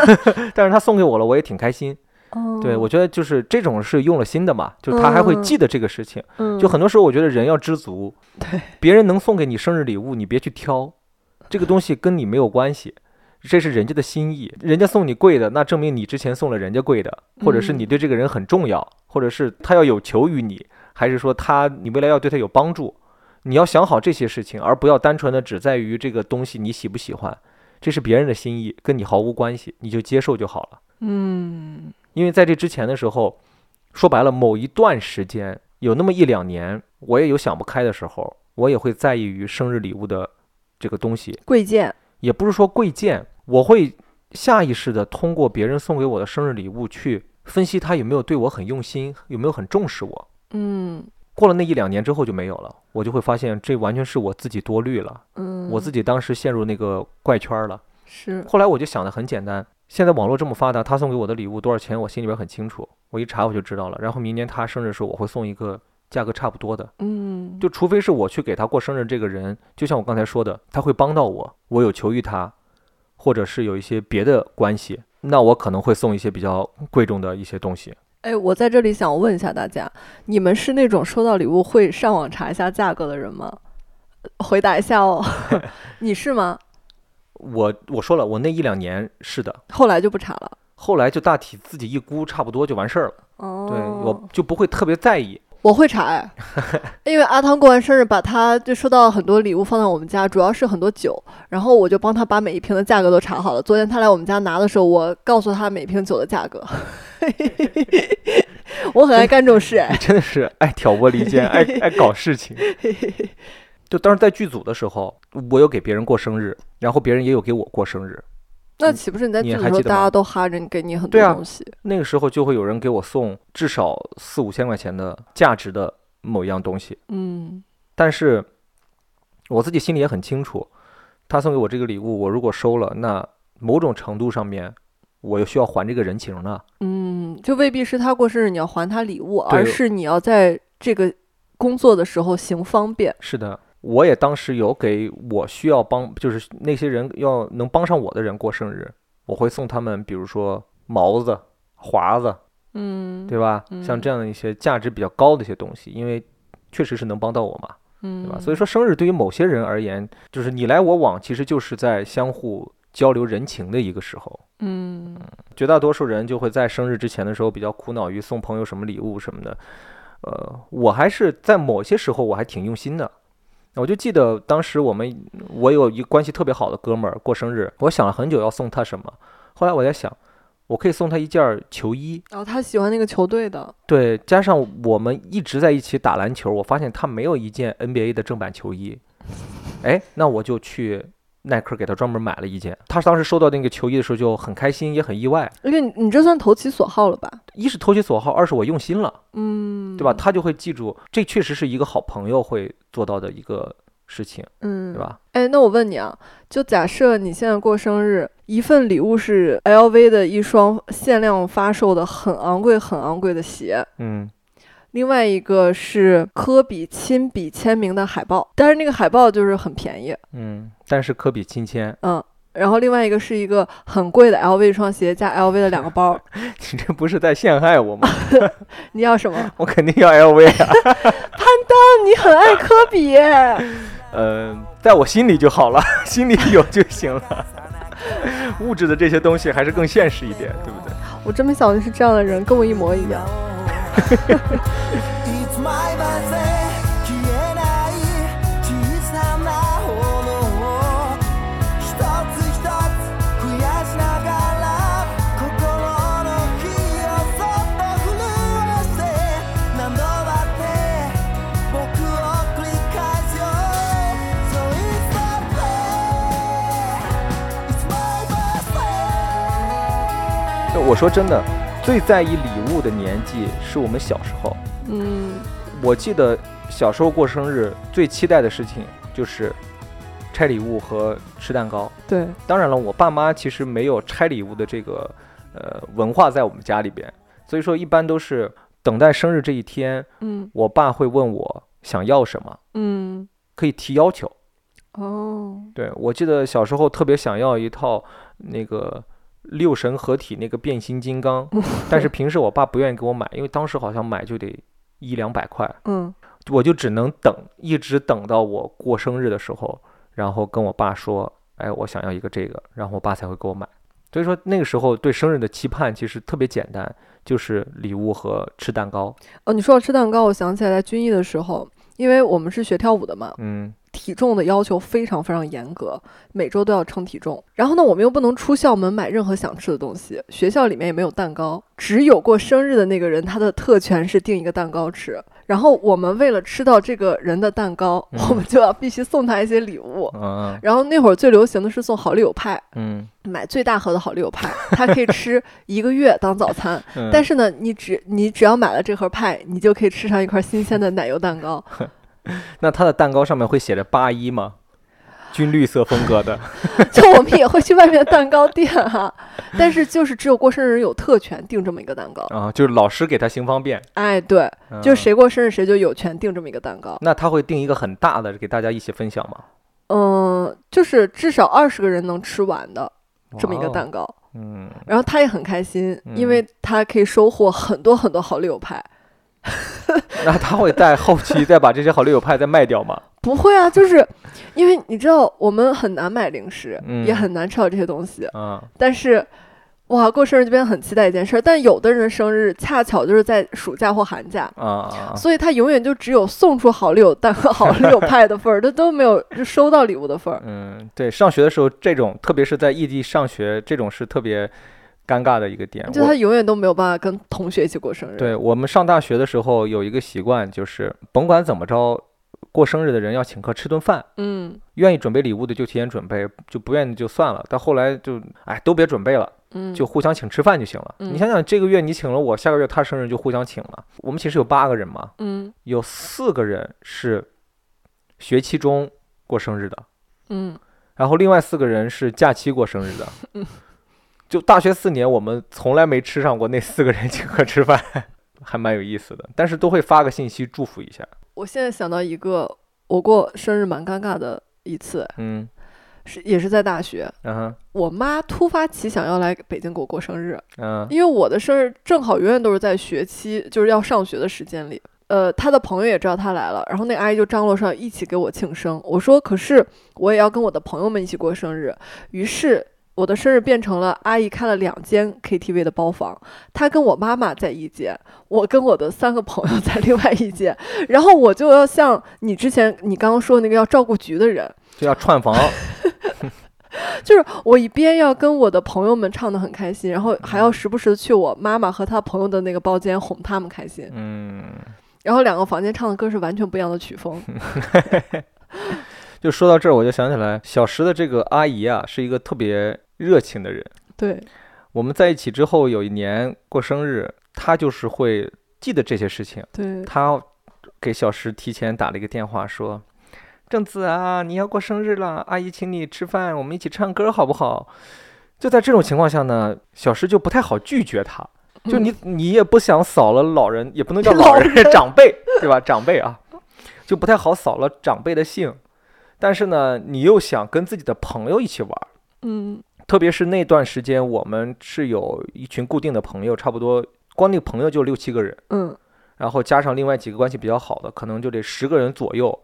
但是他送给我了，我也挺开心。哦，对我觉得就是这种是用了心的嘛，就他还会嗯记得这个事情。嗯就很多时候我觉得人要知足，对，别人能送给你生日礼物，你别去挑，这个东西跟你没有关系。这是人家的心意，人家送你贵的，那证明你之前送了人家贵的，或者是你嗯。对这个人很重要，或者是他要有求于你，还是说他你未来要对他有帮助，你要想好这些事情，而不要单纯的只在于这个东西你喜不喜欢，这是别人的心意，跟你毫无关系，你就接受就好了。嗯。因为在这之前的时候，说白了，某一段时间有那么一两年，我也有想不开的时候，我也会在意于生日礼物的这个东西，贵贱，也不是说贵贱，我会下意识的通过别人送给我的生日礼物去分析他有没有对我很用心，有没有很重视我。嗯过了那一两年之后就没有了，我就会发现这完全是我自己多虑了，嗯，我自己当时陷入那个怪圈儿了。是后来我就想的很简单，现在网络这么发达，他送给我的礼物多少钱，我心里边很清楚，我一查我就知道了。然后明年他生日的时候，我会送一个价格差不多的，嗯就除非是我去给他过生日，这个人就像我刚才说的，他会帮到我，我有求于他，或者是有一些别的关系，那我可能会送一些比较贵重的一些东西。哎，我在这里想问一下大家，你们是那种收到礼物会上网查一下价格的人吗？呃回答一下哦，你是吗？我我说了，我那一两年是的，后来就不查了。后来就大体自己一估，差不多就完事儿了。哦，对我就不会特别在意。我会查哎，因为阿汤过完生日，把他就收到很多礼物放在我们家，主要是很多酒，然后我就帮他把每一瓶的价格都查好了。昨天他来我们家拿的时候，我告诉他每瓶酒的价格。我很爱干这种事哎，真的是爱挑拨离间，爱爱搞事情。就当时在剧组的时候，我有给别人过生日，然后别人也有给我过生日。那岂不是你在你剧组的时候，还记得大家都哈着你，给你很多东西？那个时候就会有人给我送至少四五千块钱的价值的某一样东西，嗯但是我自己心里也很清楚，他送给我这个礼物，我如果收了，那某种程度上面我又需要还这个人情呢。嗯，就未必是他过生日你要还他礼物，而是你要在这个工作的时候行方便。是的，我也当时有给我需要帮，就是那些人要能帮上我的人过生日，我会送他们，比如说毛子、华子，嗯，对吧？像这样的一些价值比较高的一些东西，因为确实是能帮到我嘛，嗯，对吧？所以说，生日对于某些人而言，就是你来我往，其实就是在相互交流人情的一个时候。嗯绝大多数人就会在生日之前的时候比较苦恼于送朋友什么礼物什么的。呃，我还是在某些时候我还挺用心的。我就记得当时我们我有一关系特别好的哥们儿过生日，我想了很久要送他什么。后来我在想，我可以送他一件儿球衣，然后他喜欢那个球队的，对，加上我们一直在一起打篮球，我发现他没有一件 NBA 的正版球衣，哎，那我就去耐克给他专门买了一件。他当时收到那个球衣的时候就很开心，也很意外。而且你你这算投其所好了吧？一是投其所好，二是我用心了，嗯，对吧？？他就会记住，这确实是一个好朋友会做到的一个事情，嗯，对？吧？哎，那我问你啊，就假设你现在过生日，一份礼物是 LV 的一双限量发售的很昂贵、很昂贵的鞋，嗯，另外一个是科比亲笔签名的海报，但是那个海报就是很便宜，嗯，但是科比亲签，嗯。然后另外一个是一个很贵的 LV 一双鞋加 LV 的两个包，你这不是在陷害我吗？你要什么？我肯定要 LV 啊，潘登你很爱科比，嗯，在我心里就好了，心里有就行了。物质的这些东西还是更现实一点，对不对？我真没想到你是这样的人，跟我一模一样。我说真的，最在意礼物的年纪是我们小时候。嗯我记得小时候过生日最期待的事情就是拆礼物和吃蛋糕。对，当然了，我爸妈其实没有拆礼物的这个呃文化在我们家里边，所以说一般都是等待生日这一天，嗯我爸会问我想要什么，嗯，可以提要求。哦，对我记得小时候特别想要一套那个六神合体那个变形金刚，但是平时我爸不愿意给我买，因为当时好像买就得一两百块，嗯。我就只能等，一直等到我过生日的时候，然后跟我爸说，哎，我想要一个这个，然后我爸才会给我买。所以说那个时候对生日的期盼其实特别简单，就是礼物和吃蛋糕。哦，你说到吃蛋糕，我想起来在军艺的时候，因为我们是学跳舞的嘛，嗯体重的要求非常非常严格，每周都要称体重。然后呢，我们又不能出校门买任何想吃的东西，学校里面也没有蛋糕，只有过生日的那个人他的特权是订一个蛋糕吃。然后我们为了吃到这个人的蛋糕，嗯我们就要必须送他一些礼物。嗯然后那会儿最流行的是送好丽友派，嗯买最大盒的好丽友派，它可以吃一个月当早餐。嗯，但是呢，你只你只要买了这盒派，你就可以吃上一块新鲜的奶油蛋糕。那它的蛋糕上面会写着八一吗？军绿色风格的，就我们也会去外面的蛋糕店哈、但是就是只有过生日有特权订这么一个蛋糕。啊，就是老师给他行方便，哎，对，就是谁过生日谁就有权订这么一个蛋糕。那他会订一个很大的给大家一起分享吗？嗯，就是至少二十个人能吃完的这么一个蛋糕。嗯，然后他也很开心，因嗯为他可以收获很多很多好丽友派。那他会在后期再把这些好丽友派再卖掉吗？不会啊，就是因为你知道我们很难买零食，嗯也很难吃到这些东西。嗯，但是，哇，过生日这边很期待一件事儿，但有的人生日恰巧就是在暑假或寒假，啊啊！所以他永远就只有送出好丽友蛋和好丽友派的份儿，他 都没有就收到礼物的份儿。嗯，对，上学的时候这种，特别是在异地上学，这种是特别尴尬的一个点。我就他永远都没有办法跟同学一起过生日。对我们上大学的时候有一个习惯，就是甭管怎么着，过生日的人要请客吃顿饭。嗯愿意准备礼物的就提前准备，就不愿意就算了。到后来就哎都别准备了，嗯，就互相请吃饭就行了。嗯你想想，这个月你请了我，下个月他生日就互相请了。我们寝室有八个人嘛，嗯有四个人是学期中过生日的，嗯然后另外四个人是假期过生日的。嗯 就大学四年，我们从来没吃上过那四个人请客吃饭，还蛮有意思的。但是都会发个信息祝福一下。我现在想到一个我过生日蛮尴尬的一次，嗯，是也是在大学，嗯哼，我妈突发奇想要来北京给我过生日，嗯因为我的生日正好永远都是在学期，就是要上学的时间里。呃，他的朋友也知道他来了，然后那阿姨就张罗上一起给我庆生。我说，可是我也要跟我的朋友们一起过生日。于是我的生日变成了阿姨开了两间 KTV 的包房，她跟我妈妈在一间，我跟我的三个朋友 在另外一间。然后我就要像你之前你刚刚说的那个要照顾局的人，就要串房。就是我一边要跟我的朋友们唱的很开心，然后还要时不时的去我妈妈和她朋友的那个包间哄他们开心，嗯。然后两个房间唱的歌是完全不一样的曲风。就说到这儿，我就想起来，小石的这个阿姨啊，是一个特别热情的人。对，我们在一起之后，有一年过生日，他就是会记得这些事情。对，他给小石提前打了一个电话，说：“正子啊，你要过生日了，阿姨请你吃饭，我们一起唱歌好不好？”就在这种情况下呢，小石就不太好拒绝他。就你，你也不想扫了老人，也不能叫老人，老 人长辈，对吧？长辈啊，就不太好扫了长辈的兴。但是呢，你又想跟自己的朋友一起玩儿，嗯特别是那段时间，我们是有一群固定的朋友，差不多光那个朋友就六七个人，嗯然后加上另外几个关系比较好的，可能就得十个人左右。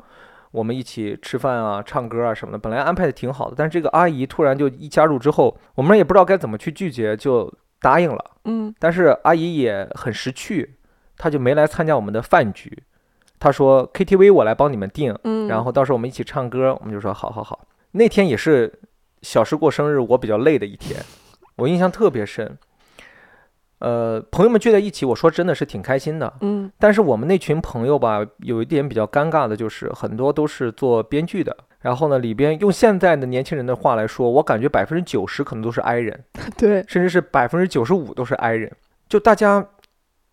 我们一起吃饭啊、唱歌啊什么的，本来安排的挺好的，但是这个阿姨突然就一加入之后，我们也不知道该怎么去拒绝，就答应了。嗯但是阿姨也很识趣，她就没来参加我们的饭局。她说 KTV 我来帮你们订，嗯，然后到时候我们一起唱歌。我们就说好好好。那天也是小时过生日，我比较累的一天，我印象特别深。呃，朋友们聚在一起，我说真的是挺开心的。嗯但是我们那群朋友吧，有一点比较尴尬的就是，很多都是做编剧的。然后呢，里边用现在的年轻人的话来说，我感觉百分之九十可能都是 i 人。对，甚至是百分之九十五都是 i 人，就大家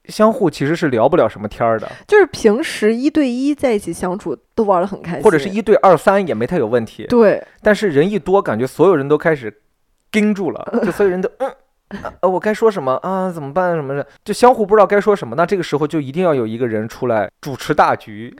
相互其实是聊不了什么天儿的，就是平时一对一在一起相处都玩得很开心，或者是一对二三也没太有问题。对，但是人一多，感觉所有人都开始盯住了，就所有人都嗯。呃，我该说什么啊？怎么办？什么的，就相互不知道该说什么。那这个时候就一定要有一个人出来主持大局。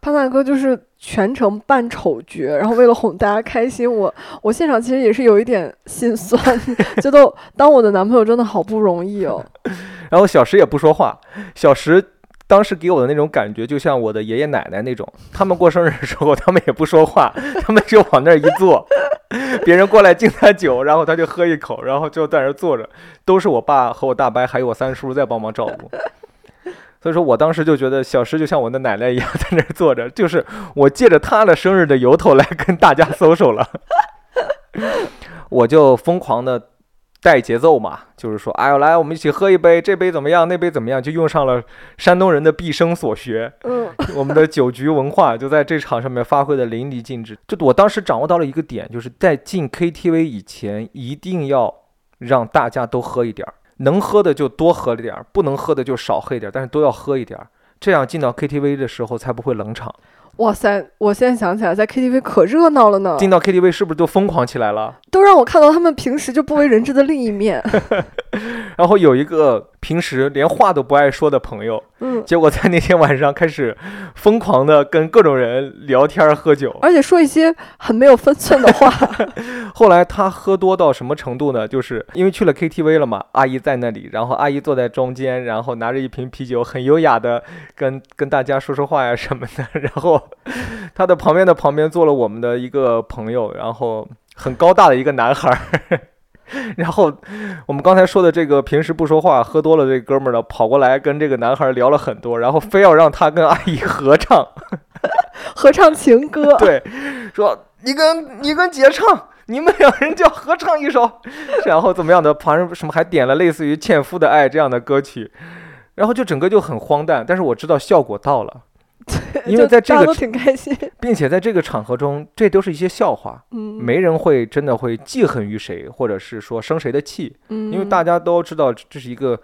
潘大哥就是全程扮丑角，然后为了哄大家开心，我我现场其实也是有一点心酸，觉得当我的男朋友真的好不容易哦。然后小石也不说话，小石当时给我的那种感觉，就像我的爷爷奶奶那种，他们过生日的时候，他们也不说话，他们就往那儿一坐，别人过来敬他酒，然后他就喝一口，然后就在那儿坐着，都是我爸和我大伯还有我三叔在帮忙照顾。所以说我当时就觉得小石就像我的奶奶一样在那儿坐着，就是我借着他的生日的由头来跟大家 social 了，我就疯狂的带节奏嘛，就是说，哎呦，来，我们一起喝一杯，这杯怎么样，那杯怎么样，就用上了山东人的毕生所学，嗯，我们的酒局文化就在这场上面发挥的淋漓尽致。就我当时掌握到了一个点，就是在进 KTV 以前，一定要让大家都喝一点儿，能喝的就多喝点儿，不能喝的就少喝一点儿，但是都要喝一点儿，这样进到 KTV 的时候才不会冷场。哇塞！我现在想起来，在 KTV 可热闹了呢，进到 KTV 是不是就疯狂起来了？都让我看到他们平时就不为人知的另一面。然后有一个平时连话都不爱说的朋友，嗯，结果在那天晚上开始疯狂的跟各种人聊天喝酒。而且说一些很没有分寸的话。后来他喝多到什么程度呢？就是因为去了 KTV 了嘛，阿姨在那里，然后阿姨坐在中间，然后拿着一瓶啤酒，很优雅的跟跟大家说说话呀什么的。然后他的旁边的旁边坐了我们的一个朋友，然后很高大的一个男孩儿。然后我们刚才说的这个平时不说话、喝多了这哥们儿呢，跑过来跟这个男孩儿聊了很多，然后非要让他跟阿姨合唱。合唱情歌，对，说你跟你跟姐唱，你们两人就要合唱一首，然后怎么样的，旁人什么还点了类似于《纤夫的爱》这样的歌曲，然后就整个就很荒诞，但是我知道效果到了，因为在这个都挺开心。并且在这个场合中，这都是一些笑话，嗯，没人会真的会记恨于谁，或者是说生谁的气，嗯，因为大家都知道这是一个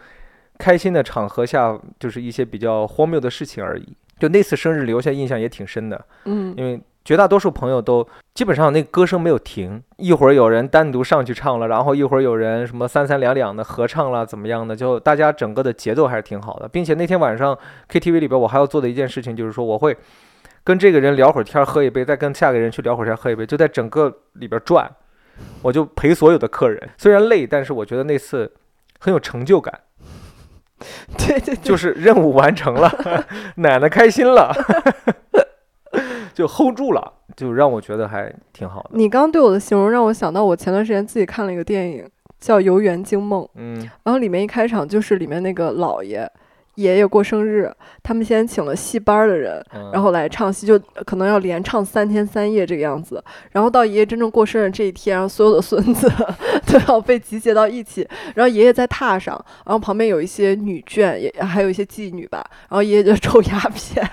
开心的场合下，就是一些比较荒谬的事情而已。就那次生日留下印象也挺深的，嗯因为绝大多数朋友都基本上那歌声没有停，一会儿有人单独上去唱了，然后一会儿有人什么三三两两的合唱了，怎么样的，就大家整个的节奏还是挺好的，并且那天晚上 KTV 里边我还要做的一件事情就是说我会跟这个人聊会儿天，喝一杯，再跟下个人去聊会儿天，喝一杯，就在整个里边转，我就陪所有的客人，虽然累，但是我觉得那次很有成就感，对对对，就是任务完成了，奶奶开心了，就 hold 住了，就让我觉得还挺好的。你刚刚对我的形容让我想到，我前段时间自己看了一个电影叫《游园惊梦》，嗯然后里面一开场就是里面那个老爷爷爷过生日，他们先请了戏班的人，嗯，然后来唱戏，就可能要连唱三天三夜这个样子。然后到爷爷真正过生日这一天，然后所有的孙子 都要被集结到一起，然后爷爷在榻上，然后旁边有一些女眷，也还有一些妓女吧。然后爷爷就 抽鸦片，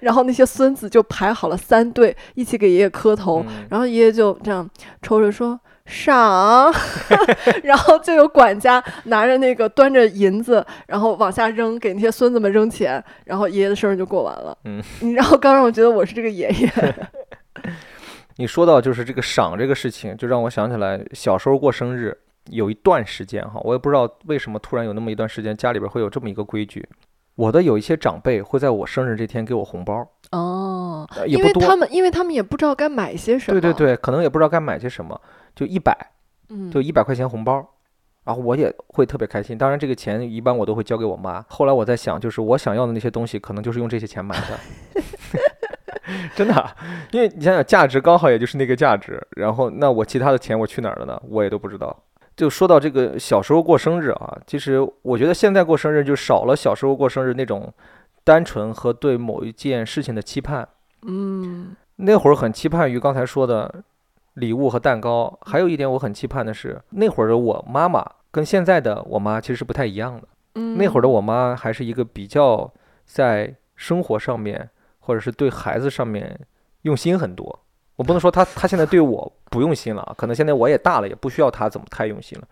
然后那些孙子就排好了三队，一起给爷爷磕头。嗯然后爷爷就这样抽着说。赏，然后就有管家拿着那个端着银子，然后往下扔，给那些孙子们扔钱，然后爷爷的生日就过完了。嗯，你然后刚让我觉得我是这个爷爷，你说到就是这个赏这个事情，就让我想起来小时候过生日有一段时间哈，我也不知道为什么突然有那么一段时间家里边会有这么一个规矩，我的有一些长辈会在我生日这天给我红包，哦因为他们因为他们也不知道该买些什么，对对，对，可能也不知道该买些什么，就一百，嗯，就一百块钱红包。然后我也会特别开心，当然这个钱一般我都会交给我妈。后来我在想，就是我想要的那些东西，可能就是用这些钱买的，真的啊，因为你想想，价值刚好也就是那个价值。然后那我其他的钱我去哪儿了呢？我也都不知道。就说到这个小时候过生日啊，其实我觉得现在过生日就少了小时候过生日那种单纯和对某一件事情的期盼。嗯那会儿很期盼于刚才说的礼物和蛋糕，还有一点我很期盼的是，那会儿的我妈妈跟现在的我妈其实是不太一样的。嗯，那会儿的我妈还是一个比较在生活上面或者是对孩子上面用心很多。我不能说她她现在对我不用心了啊，可能现在我也大了，也不需要她怎么太用心了。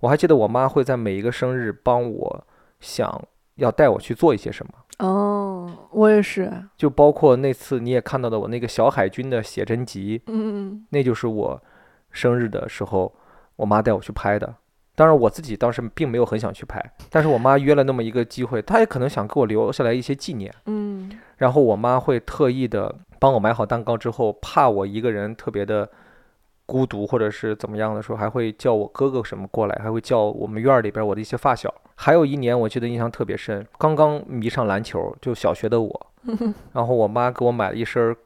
我还记得我妈会在每一个生日帮我想要带我去做一些什么。哦，我也是，就包括那次你也看到的我那个小海军的写真集，嗯那就是我生日的时候，我妈带我去拍的。当然我自己当时并没有很想去拍，但是我妈约了那么一个机会，她也可能想给我留下来一些纪念。嗯然后我妈会特意的帮我买好蛋糕之后，怕我一个人特别的孤独或者是怎么样的时候，还会叫我哥哥什么过来，还会叫我们院儿里边我的一些发小。还有一年我记得印象特别深，刚刚迷上篮球，就小学的我，然后我妈给我买了一身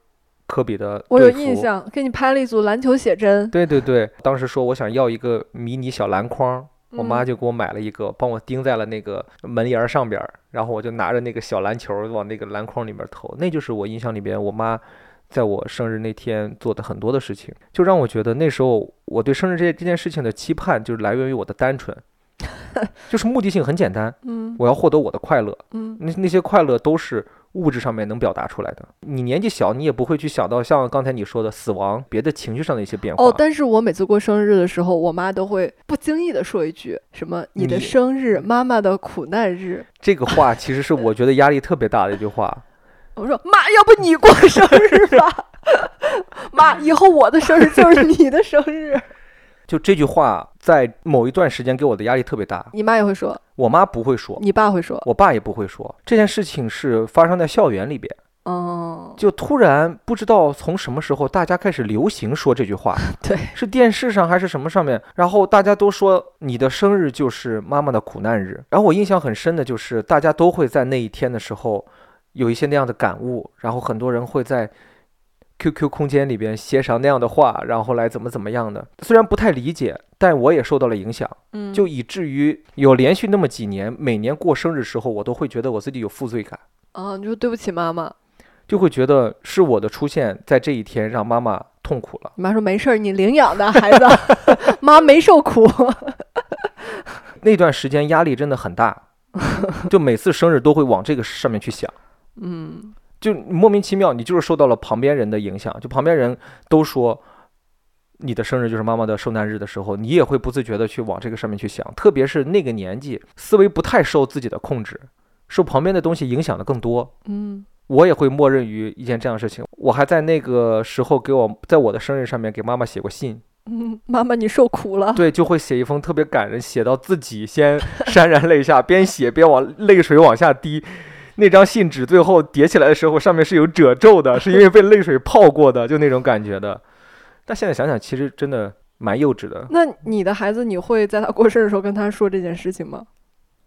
科比的我有印象，给你拍了一组篮球写真，对对对，当时说我想要一个迷你小篮筐，我妈就给我买了一个，帮我钉在了那个门檐儿上边儿，然后我就拿着那个小篮球往那个篮筐里面投，那就是我印象里边我妈在我生日那天做的很多的事情，就让我觉得那时候我对生日这这件事情的期盼，就是来源于我的单纯，就是目的性很简单，嗯我要获得我的快乐，嗯那那些快乐都是物质上面能表达出来的。你年纪小，你也不会去想到像刚才你说的死亡、别的情绪上的一些变化。哦，但是我每次过生日的时候，我妈都会不经意的说一句什么“你的生日，妈妈的苦难日这个话其实是我觉得压力特别大的一句话。”。我说妈，要不你过生日吧？妈，以后我的生日就是你的生日。就这句话，在某一段时间给我的压力特别大。你妈也会说，我妈不会说，你爸会说，我爸也不会说。这件事情是发生在校园里边，哦，就突然不知道从什么时候大家开始流行说这句话，对，是电视上还是什么上面，然后大家都说你的生日就是妈妈的苦难日。然后我印象很深的就是大家都会在那一天的时候有一些那样的感悟，然后很多人会在 QQ 空间里边写上那样的话，然后来怎么怎么样的。虽然不太理解，但我也受到了影响，嗯，就以至于有连续那么几年，每年过生日时候，我都会觉得我自己有负罪感。啊，你说对不起妈妈。就会觉得是我的出现在这一天让妈妈痛苦了。你妈说没事儿，你领养的孩子，妈没受苦。那段时间压力真的很大，就每次生日都会往这个上面去想，嗯就莫名其妙，你就是受到了旁边人的影响，就旁边人都说你的生日就是妈妈的受难日的时候，你也会不自觉的去往这个上面去想，特别是那个年纪，思维不太受自己的控制，受旁边的东西影响的更多。嗯我也会默认于一件这样的事情。我还在那个时候给我在我的生日上面给妈妈写过信，嗯，妈妈你受苦了。对，就会写一封特别感人，写到自己先 潸然泪下，边写边往泪水往下滴。那张信纸最后叠起来的时候，上面是有褶皱的，是因为被泪水泡过的，就那种感觉的。但现在想想，其实真的蛮幼稚的。那你的孩子，你会在他过生日的时候跟他说这件事情吗？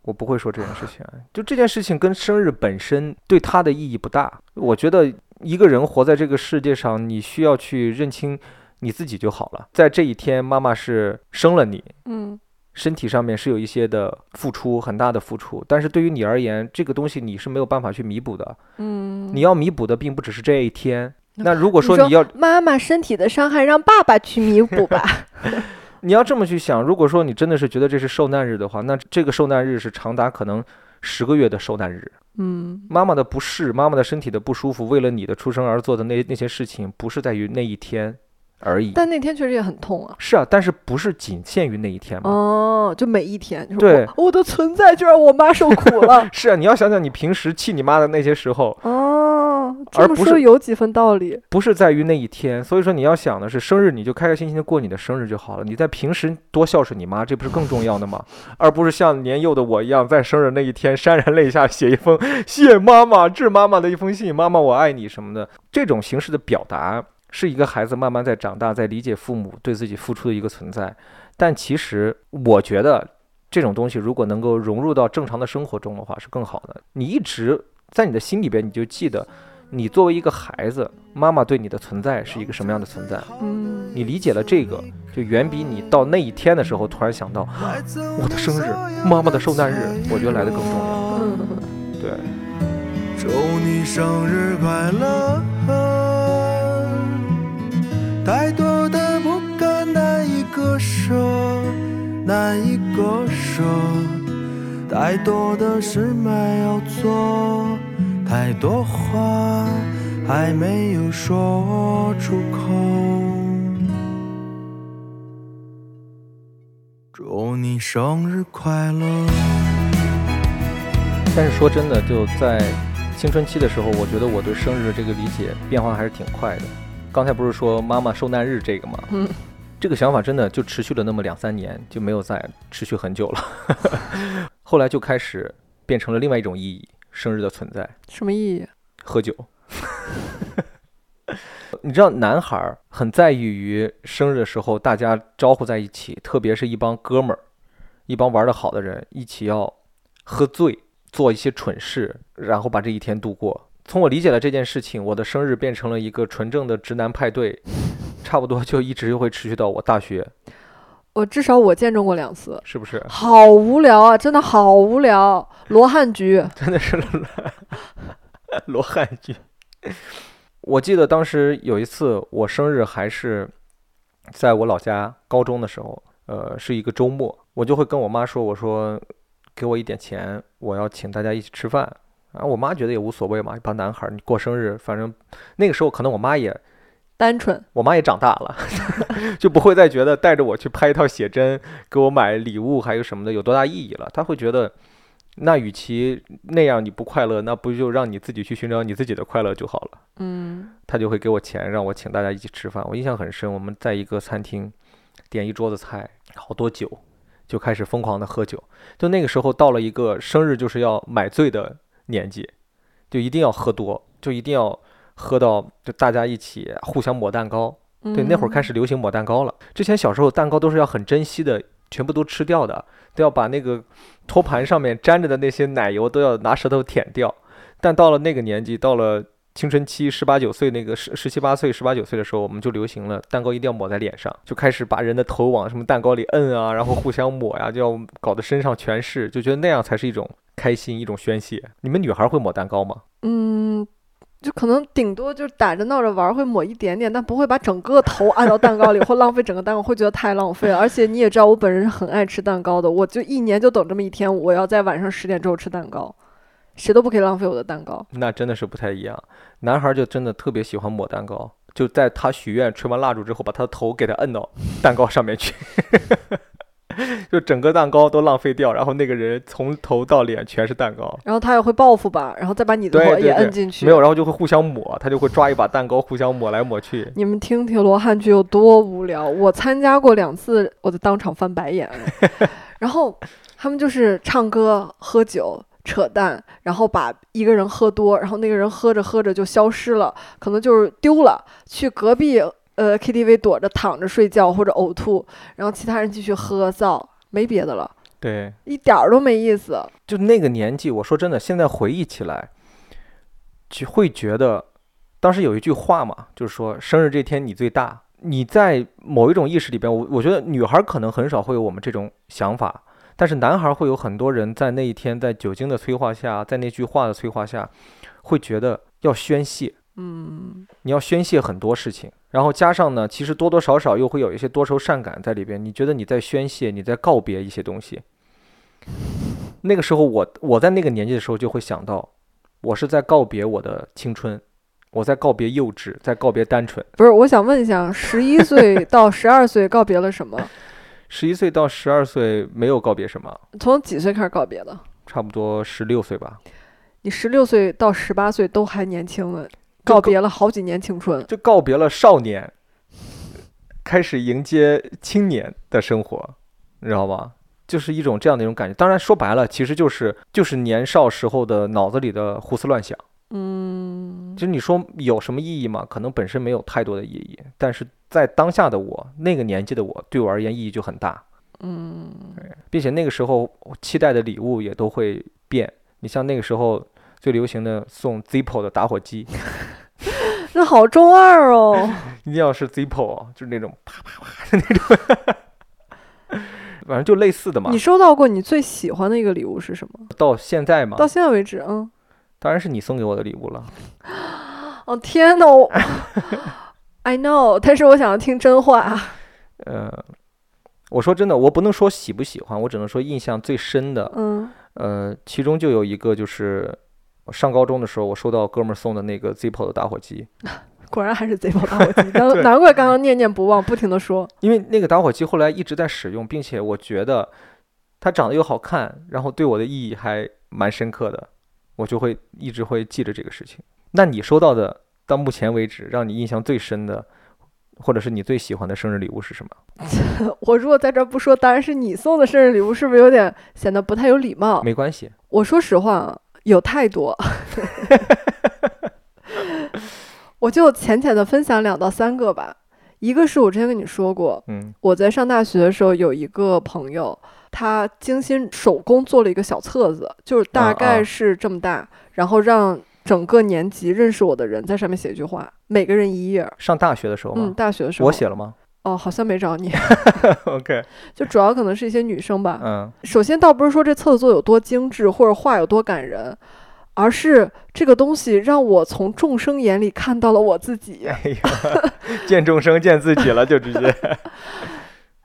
我不会说这件事情，就这件事情跟生日本身对他的意义不大。我觉得一个人活在这个世界上，你需要去认清你自己就好了。在这一天，妈妈是生了你，嗯身体上面是有一些的付出，很大的付出，但是对于你而言，这个东西你是没有办法去弥补的。嗯，你要弥补的并不只是这一天。那如果说你要妈妈身体的伤害让爸爸去弥补吧。你要这么去想，如果说你真的是觉得这是受难日的话，那这个受难日是长达可能十个月的受难日。嗯妈妈的不适，妈妈的身体的不舒服，为了你的出生而做的那那些事情，不是在于那一天而已。但那天确实也很痛啊。是啊，但是不是仅限于那一天嘛？哦，就每一天，就是对我我的存在就让我妈受苦了。是啊，你要想想你平时气你妈的那些时候，哦，这么说而不是有几分道理。不是在于那一天，所以说你要想的是生日，你就开开心心的过你的生日就好了。你在平时多孝顺你妈，这不是更重要的吗？而不是像年幼的我一样，在生日那一天潸然泪下写一封谢妈妈、致妈妈的一封信，妈妈我爱你什么的。这种形式的表达，是一个孩子慢慢在长大，在理解父母对自己付出的一个存在。但其实我觉得这种东西如果能够融入到正常的生活中的话，是更好的。你一直在你的心里边，你就记得。你作为一个孩子，妈妈对你的存在是一个什么样的存在？嗯，你理解了这个，就远比你到那一天的时候突然想到我的生日、妈妈的受难日，我觉得来的更重要。嗯对，祝你生日快乐！太多的不甘难以割舍，难以割舍，太多的事没有做，太多话还没有说出口。祝你生日快乐！但是说真的，就在青春期的时候，我觉得我对生日的这个理解变化还是挺快的。刚才不是说妈妈受难日这个吗？嗯，这个想法真的就持续了那么两三年，就没有再持续很久了。后来就开始变成了另外一种意义，生日的存在。什么意义？喝酒。你知道，男孩儿很在意于生日的时候大家招呼在一起，特别是一帮哥们儿，一帮玩得好的人，一起要喝醉，做一些蠢事，然后把这一天度过。从我理解了这件事情，我的生日变成了一个纯正的直男派对，差不多就一直会持续到我大学。我至少我见证过两次，是不是？好无聊啊，真的好无聊。罗汉局，真的是罗汉剧。我记得当时有一次我生日还是在我老家高中的时候，呃，是一个周末，我就会跟我妈说，我说给我一点钱，我要请大家一起吃饭。啊，我妈觉得也无所谓嘛，一帮男孩儿，你过生日，反正那个时候可能我妈也单纯，我妈也长大了，就不会再觉得带着我去拍一套写真，给我买礼物还有什么的有多大意义了。她会觉得，那与其那样你不快乐，那不就让你自己去寻找你自己的快乐就好了。嗯她就会给我钱，让我请大家一起吃饭。我印象很深，我们在一个餐厅点一桌子菜，好多酒，就开始疯狂的喝酒。就那个时候到了一个生日就是要买醉的年纪，就一定要喝多，就一定要喝到就大家一起互相抹蛋糕。对，那会儿开始，流行抹蛋糕了。之前小时候蛋糕都是要很珍惜的，全部都吃掉的，都要把那个托盘上面粘着的那些奶油都要拿舌头舔掉。但到了那个年纪，到了青春期，十八九岁那个十十七八岁、十八九岁的时候，我们就流行了蛋糕一定要抹在脸上，就开始把人的头往什么蛋糕里摁啊，然后互相抹呀、就要搞得身上全是，就觉得那样才是一种开心、一种宣泄。你们女孩会抹蛋糕吗？嗯，就可能顶多就是打着闹着玩儿会抹一点点，但不会把整个头按到蛋糕里或浪费整个蛋糕，会觉得太浪费了。而且你也知道，我本人是很爱吃蛋糕的，我就一年就等这么一天，我要在晚上十点之后吃蛋糕，谁都不可以浪费我的蛋糕。那真的是不太一样。男孩儿就真的特别喜欢抹蛋糕，就在他许愿吹完蜡烛之后，把他的头给他摁到蛋糕上面去，就整个蛋糕都浪费掉，然后那个人从头到脸全是蛋糕。然后他也会报复吧，然后再把你的头也摁进去。没有，然后就会互相抹，他就会抓一把蛋糕互相抹来抹去。你们听听罗汉剧有多无聊，我参加过两次，我就当场翻白眼了。然后他们就是唱歌、喝酒、扯淡，然后把一个人喝多，然后那个人喝着喝着就消失了，可能就是丢了，去隔壁呃 KTV 躲着躺着睡觉或者呕吐，然后其他人继续喝造，没别的了，对，一点儿都没意思。就那个年纪，我说真的，现在回忆起来，就会觉得，当时有一句话嘛，就是说生日这天你最大。你在某一种意识里边，我我觉得女孩可能很少会有我们这种想法，但是男孩会有很多人在那一天，在酒精的催化下，在那句话的催化下，会觉得要宣泄，嗯，你要宣泄很多事情，然后加上呢，其实多多少少又会有一些多愁善感在里边。你觉得你在宣泄，你在告别一些东西。那个时候我，我在那个年纪的时候就会想到，我是在告别我的青春，我在告别幼稚，在告别单纯。不是，我想问一下，十一岁到 十二岁告别了什么？十一岁到十二岁没有告别什么，从几岁开始告别的？差不多十六岁吧，你十六岁到十八岁都还年轻呢，就告告别了好几年青春。就告别了少年，开始迎接青年的生活，你知道吗？就是一种这样的一种感觉。当然说白了，其实就是就是年少时候的脑子里的胡思乱想。嗯，其实你说有什么意义吗？可能本身没有太多的意义，但是在当下的我，那个年纪的我，对我而言意义就很大。嗯，并且那个时候我期待的礼物也都会变。你像那个时候最流行的送 Zippo 的打火机，那好中二哦。一定要是 Zippo，哦就是那种啪啪啪的那种，反正就类似的嘛你。收到过你最喜欢的一个礼物是什么？到现在吗，到现在为止，嗯，当然是你送给我的礼物了。哦天呐，我 I know，但是我想要听真话。呃，我说真的，我不能说喜不喜欢，我只能说印象最深的。嗯，呃，其中就有一个就是我上高中的时候，我收到哥们儿送的那个 Zippo 的打火机，果然还是 Zippo 打火机，难 难怪刚刚念念不忘，不停的说。因为那个打火机后来一直在使用，并且我觉得它长得又好看，然后对我的意义还蛮深刻的，我就会一直会记着这个事情。那你收到的到目前为止让你印象最深的，或者是你最喜欢的生日礼物是什么？我如果在这儿不说，当然是你送的生日礼物，是不是有点显得不太有礼貌？没关系，我说实话啊，有太多，我就浅浅的分享两到三个吧。一个是我之前跟你说过，嗯我在上大学的时候有一个朋友，他精心手工做了一个小册子，就是大概是这么大，然后让整个年级认识我的人在上面写一句话，每个人一页。上大学的时候嗯，大学的时候我写了吗？哦，好像没找你，OK，就主要可能是一些女生吧。嗯首先倒不是说这厕所有多精致或者画有多感人，而是这个东西让我从众生眼里看到了我自己。见众生见自己了，就直接，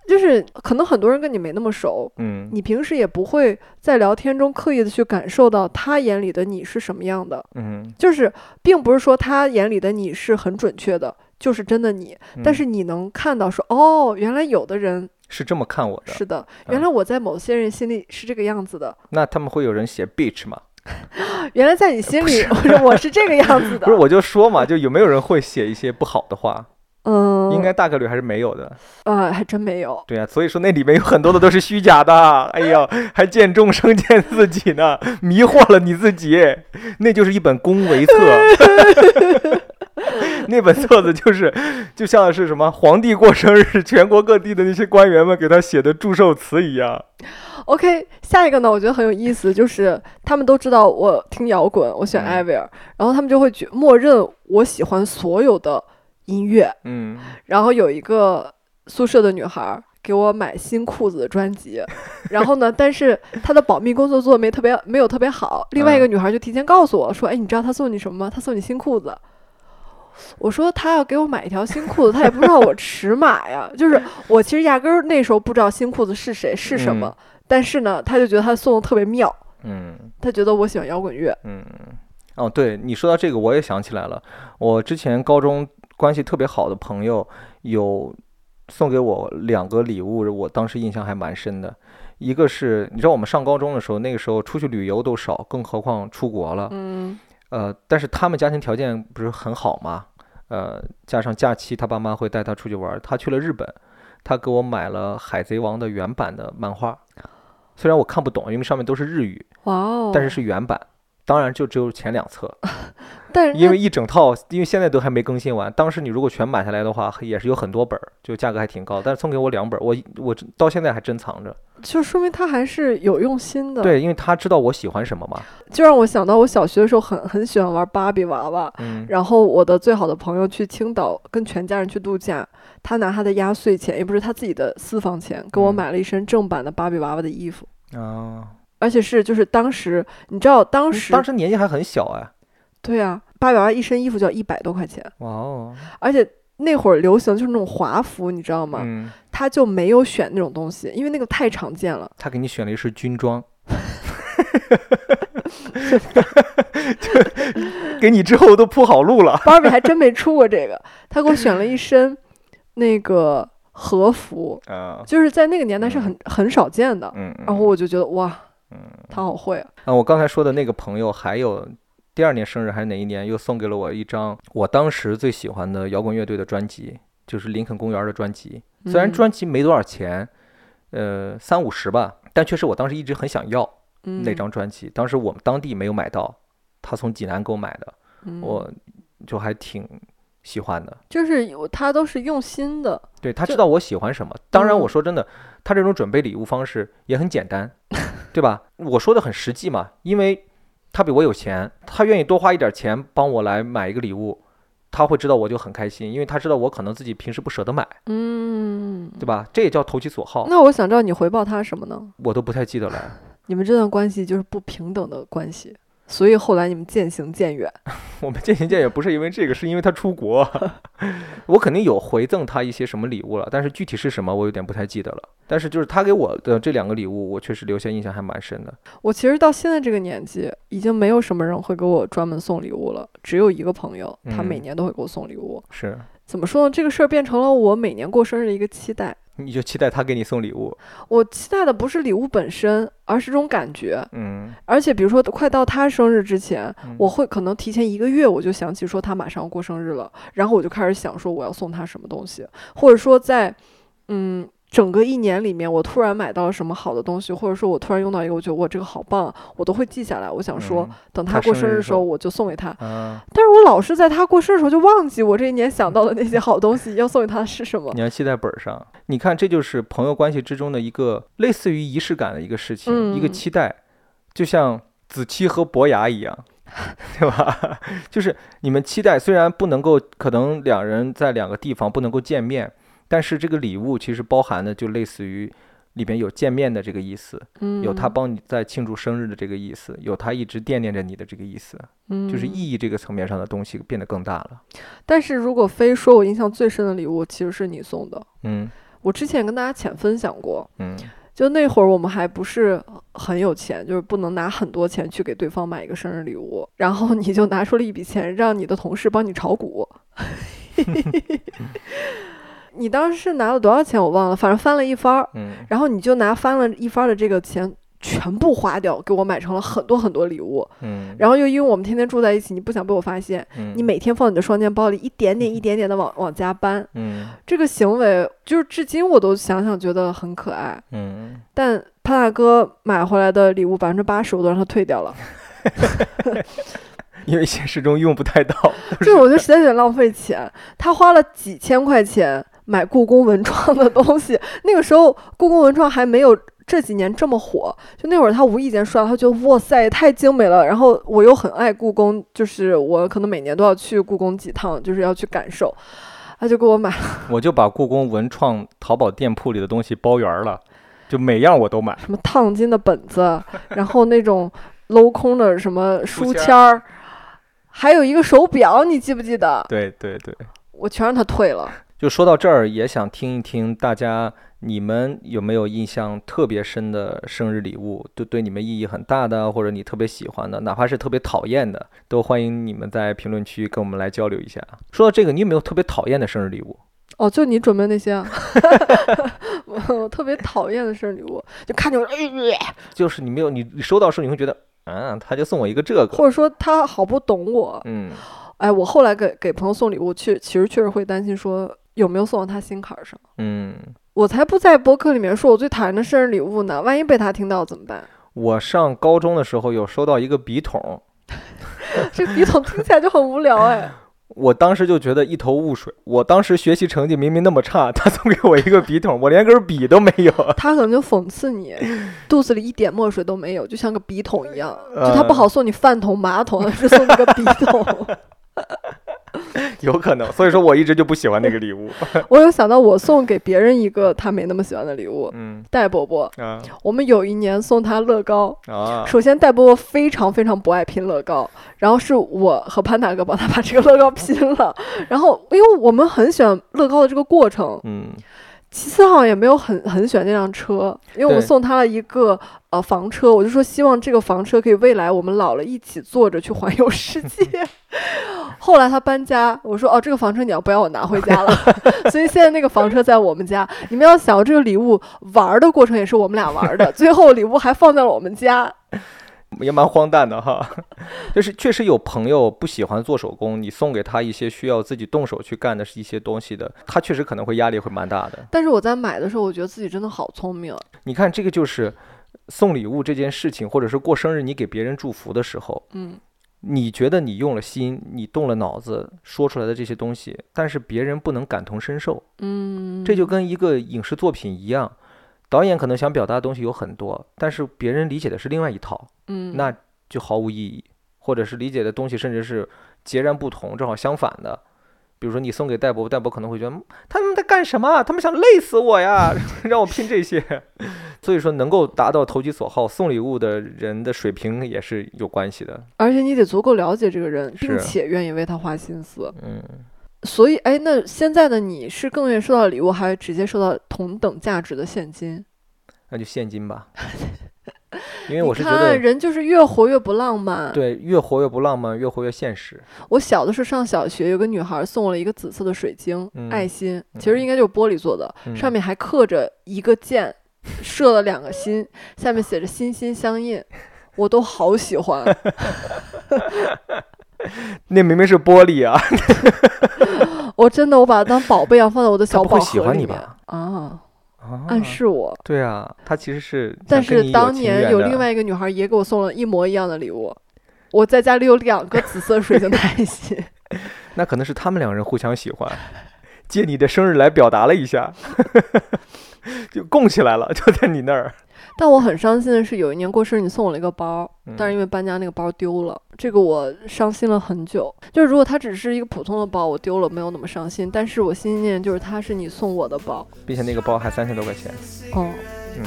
就是可能很多人跟你没那么熟，嗯你平时也不会在聊天中刻意的去感受到他眼里的你是什么样的。嗯，就是并不是说他眼里的你是很准确的，就是真的你，但嗯是你能看到说，哦，原来有的人是这么看我的。是的，嗯原来我在某些人心里是这个样子的，那他们会有人写 bitch 吗？原来在你心里，我我是这个样子的。不是，我就说嘛，就有没有人会写一些不好的话？嗯，应该大概率还是没有的。呃，还真没有。对呀、所以说那里面有很多的都是虚假的。哎呀，还见众生见自己呢，迷惑了你自己。那就是一本恭维册，那本册子就是就像是什么皇帝过生日，全国各地的那些官员们给他写的祝寿词一样。OK，下一个呢，我觉得很有意思，就是他们都知道我听摇滚，我喜欢嗯艾薇儿，然后他们就会觉默认我喜欢所有的音乐。嗯，然后有一个宿舍的女孩儿给我买新裤子的专辑，然后呢，但是她的保密工作做的没特别没有特别好。另外一个嗯女孩就提前告诉我说：“哎，你知道她送你什么吗？她送你新裤子。”我说他要给我买一条新裤子，他也不知道我尺码呀。就是我其实压根儿那时候不知道新裤子是谁是什么，但是呢，他就觉得他送的特别妙，嗯他觉得我喜欢摇滚乐。嗯，哦，对你说到这个，我也想起来了。我之前高中关系特别好的朋友有送给我两个礼物，我当时印象还蛮深的。一个是你知道我们上高中的时候，那个时候出去旅游都少，更何况出国了。嗯呃，但是他们家庭条件不是很好嘛，呃，加上假期他爸妈会带他出去玩。他去了日本，他给我买了《海贼王》的原版的漫画，虽然我看不懂，因为上面都是日语，哇哦！但是是原版。当然就只有前两册，但是因为一整套，因为现在都还没更新完。当时你如果全买下来的话，也是有很多本儿，就价格还挺高。但是送给我两本儿，我我到现在还珍藏着。就说明他还是有用心的。对，因为他知道我喜欢什么嘛。就让我想到我小学的时候很很喜欢玩芭比娃娃，嗯然后我的最好的朋友去青岛跟全家人去度假，他拿他的压岁钱，也不是他自己的私房钱，给我嗯买了一身正版的芭比娃娃的衣服，啊，而且是就是当时你知道当时当时年纪还很小哎。对啊，芭比娃娃一身衣服就要一百多块钱，哇哦，而且。那会儿流行就是那种华服，你知道吗？嗯，他就没有选那种东西，因为那个太常见了。他给你选了一身军装。就给你之后都铺好路了。芭比还真没出过这个，他给我选了一身那个和服，啊，就是在那个年代是很很少见的。嗯，然后我就觉得哇，嗯他好会啊！啊，我刚才说的那个朋友，还有第二年生日还是哪一年，又送给了我一张我当时最喜欢的摇滚乐队的专辑，就是林肯公园的专辑。虽然嗯专辑没多少钱，呃，三五十吧，但确实我当时一直很想要那嗯张专辑。当时我们当地没有买到，他从济南给我买的，嗯我就还挺喜欢的。就是有他都是用心的，对他知道我喜欢什么。当然，我嗯说真的，他这种准备礼物方式也很简单，对吧？我说的很实际嘛，因为他比我有钱，他愿意多花一点钱帮我来买一个礼物，他会知道我就很开心，因为他知道我可能自己平时不舍得买，嗯。对吧？这也叫投其所好，那我想知道你回报他什么呢？我都不太记得了。你们这段关系就是不平等的关系，所以后来你们渐行渐远。我们渐行渐远不是因为这个，是因为他出国，我肯定有回赠他一些什么礼物了，但是具体是什么我有点不太记得了。但是就是他给我的这两个礼物，我确实留下印象还蛮深的。我其实到现在这个年纪，已经没有什么人会给我专门送礼物了，只有一个朋友，他每嗯年都会给我送礼物。是，怎么说呢？这个事儿变成了我每年过生日的一个期待。你就期待他给你送礼物，我期待的不是礼物本身，而是这种感觉。嗯，而且比如说，快到他生日之前，嗯我会可能提前一个月我就想起说他马上要过生日了，然后我就开始想说我要送他什么东西，或者说在嗯整个一年里面，我突然买到了什么好的东西，或者说我突然用到一个我觉得我这个好棒，我都会记下来。我想说，嗯等他他过生日的时候我就送给他。啊，但是我老是在他过生日的时候就忘记我这一年想到的那些好东西要送给他是什么。你要记在本儿上。你看，这就是朋友关系之中的一个类似于仪式感的一个事情，一个嗯期待，就像子期和伯牙一样。对吧？就是你们期待，虽然不能够，可能两人在两个地方不能够见面，但是这个礼物其实包含的就类似于里边有见面的这个意思，嗯，有他帮你在庆祝生日的这个意思，有他一直惦念着你的这个意思，嗯就是嗯意义这个层面上的东西变得更大了。但是如果非说我印象最深的礼物，其实是你送的。嗯我之前跟大家浅分享过，嗯就那会儿我们还不是很有钱，就是不能拿很多钱去给对方买一个生日礼物，然后你就拿出了一笔钱，让你的同事帮你炒股。你当时是拿了多少钱我忘了，反正翻了一番儿，嗯然后你就拿翻了一番儿的这个钱全部花掉，给我买成了很多很多礼物。嗯，然后又因为我们天天住在一起，你不想被我发现，嗯你每天放你的双肩包里，一点点一点点的往往家搬。嗯这个行为就是至今我都想想觉得很可爱。嗯，但潘大哥买回来的礼物百分之八十我都让他退掉了，因为现实中用不太到。这个我觉得实在有点浪费钱。他花了几千块钱买故宫文创的东西，那个时候故宫文创还没有这几年这么火，就那会儿他无意间刷到，他觉得哇塞太精美了。然后我又很爱故宫，就是我可能每年都要去故宫几趟，就是要去感受。他就给我买了 我就把故宫文创淘宝店铺里的东西包圆儿了，就每样我都买。什么烫金的本子，然后那种镂空的什么书签儿，还有一个手表，你记不记得？对对对，我全让他退了。就说到这儿，也想听一听大家你们有没有印象特别深的生日礼物，对对你们意义很大的，或者你特别喜欢的，哪怕是特别讨厌的，都欢迎你们在评论区跟我们来交流一下。说到这个，你有没有特别讨厌的生日礼物？哦，就你准备那些啊，我特别讨厌的生日礼物，就看见我，哎就是你没有你你收到的时候，你会觉得，啊，他就送我一个这个，或者说他好不懂我。嗯，哎，我后来给给朋友送礼物，确其实确实会担心说有没有送到他心坎儿上。嗯，我才不在博客里面说我最讨厌的生日礼物呢，万一被他听到怎么办？我上高中的时候有收到一个笔筒，这个笔筒听起来就很无聊哎。我当时就觉得一头雾水。我当时学习成绩明明那么差，他送给我一个笔筒，我连根笔都没有。他可能就讽刺你，肚子里一点墨水都没有，就像个笔筒一样。就呃他不好送你饭桶、马桶，而是送你个笔筒。有可能，所以说我一直就不喜欢那个礼物。我有想到我送给别人一个他没那么喜欢的礼物，嗯戴伯伯。啊我们有一年送他乐高，啊，首先戴伯伯非常非常不爱拼乐高，然后是我和潘大哥帮他把这个乐高拼了。然后因为我们很喜欢乐高的这个过程，嗯其次好像也没有很很喜欢那辆车，因为我们送他了一个呃房车，我就说希望这个房车可以未来我们老了一起坐着去环游世界。后来他搬家，我说哦这个房车你要不要我拿回家了？所以现在那个房车在我们家。你们要想这个礼物玩儿的过程也是我们俩玩儿的，最后礼物还放在了我们家。也蛮荒诞的哈。就是确实有朋友不喜欢做手工，你送给他一些需要自己动手去干的一些东西的，他确实可能会压力会蛮大的。但是我在买的时候，我觉得自己真的好聪明。你看，这个就是送礼物这件事情，或者是过生日，你给别人祝福的时候，嗯，你觉得你用了心，你动了脑子说出来的这些东西，但是别人不能感同身受，嗯，这就跟一个影视作品一样，导演可能想表达的东西有很多，但是别人理解的是另外一套，嗯，那就毫无意义，或者是理解的东西甚至是截然不同，正好相反的。比如说你送给戴博，戴博可能会觉得嗯他们在干什么？他们想累死我呀，让我拼这些。所以说，能够达到投其所好送礼物的人的水平也是有关系的。而且你得足够了解这个人，并且愿意为他花心思。嗯，所以，哎，那现在的你是更愿意收到礼物，还是直接收到同等价值的现金？那就现金吧，因为我是看，得人就是越活越不浪漫。对越活越不浪漫，越活越现实。我小的时候上小学，有个女孩送我了一个紫色的水晶、嗯爱心，其实应该就是玻璃做的，嗯上面还刻着一个箭，射了两个心，下面写着“心心相印”，我都好喜欢。那明明是玻璃啊！我真的我把它当宝贝一样放在我的小宝盒不会喜欢里面你吧啊，啊暗示我。对啊，他其实是但是当年有另外一个女孩也给我送了一模一样的礼物，我在家里有两个紫色水晶的爱心。那可能是他们两人互相喜欢，借你的生日来表达了一下，就供起来了，就在你那儿。但我很伤心的是，有一年过生日你送我了一个包，但是嗯因为搬家那个包丢了，这个我伤心了很久。就是如果它只是一个普通的包，我丢了没有那么伤心，但是我心心念念就是它是你送我的包，并且那个包还三千多块钱。哦，嗯，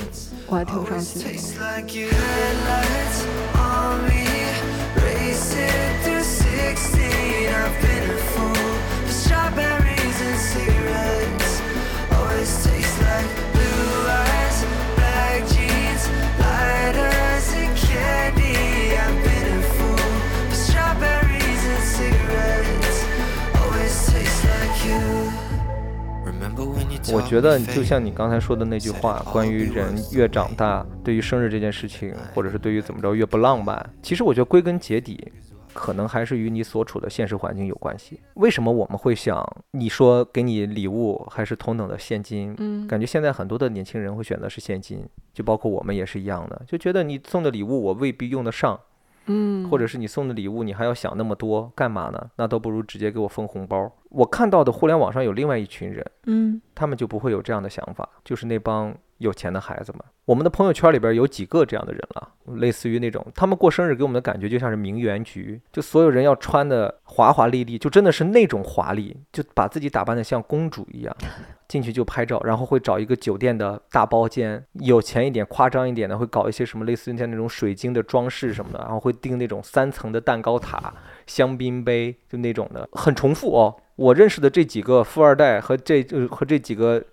我还挺伤心的。我觉得就像你刚才说的那句话，关于人越长大，对于生日这件事情，或者是对于怎么着越不浪漫，其实我觉得归根结底，可能还是与你所处的现实环境有关系。为什么我们会想你说给你礼物还是同等的现金？嗯，感觉现在很多的年轻人会选择是现金，就包括我们也是一样的，就觉得你送的礼物我未必用得上，嗯，或者是你送的礼物你还要想那么多干嘛呢？那都不如直接给我封红包。我看到的互联网上有另外一群人。嗯他们就不会有这样的想法，就是那帮有钱的孩子们。我们的朋友圈里边有几个这样的人了，类似于那种他们过生日给我们的感觉就像是名媛局，就所有人要穿的华华丽丽，就真的是那种华丽，就把自己打扮的像公主一样。进去就拍照，然后会找一个酒店的大包间，有钱一点、夸张一点的，会搞一些什么类似于像那种水晶的装饰什么的，然后会订那种三层的蛋糕塔、香槟杯，就那种的，很重复哦。我认识的这几个富二代和这和这几个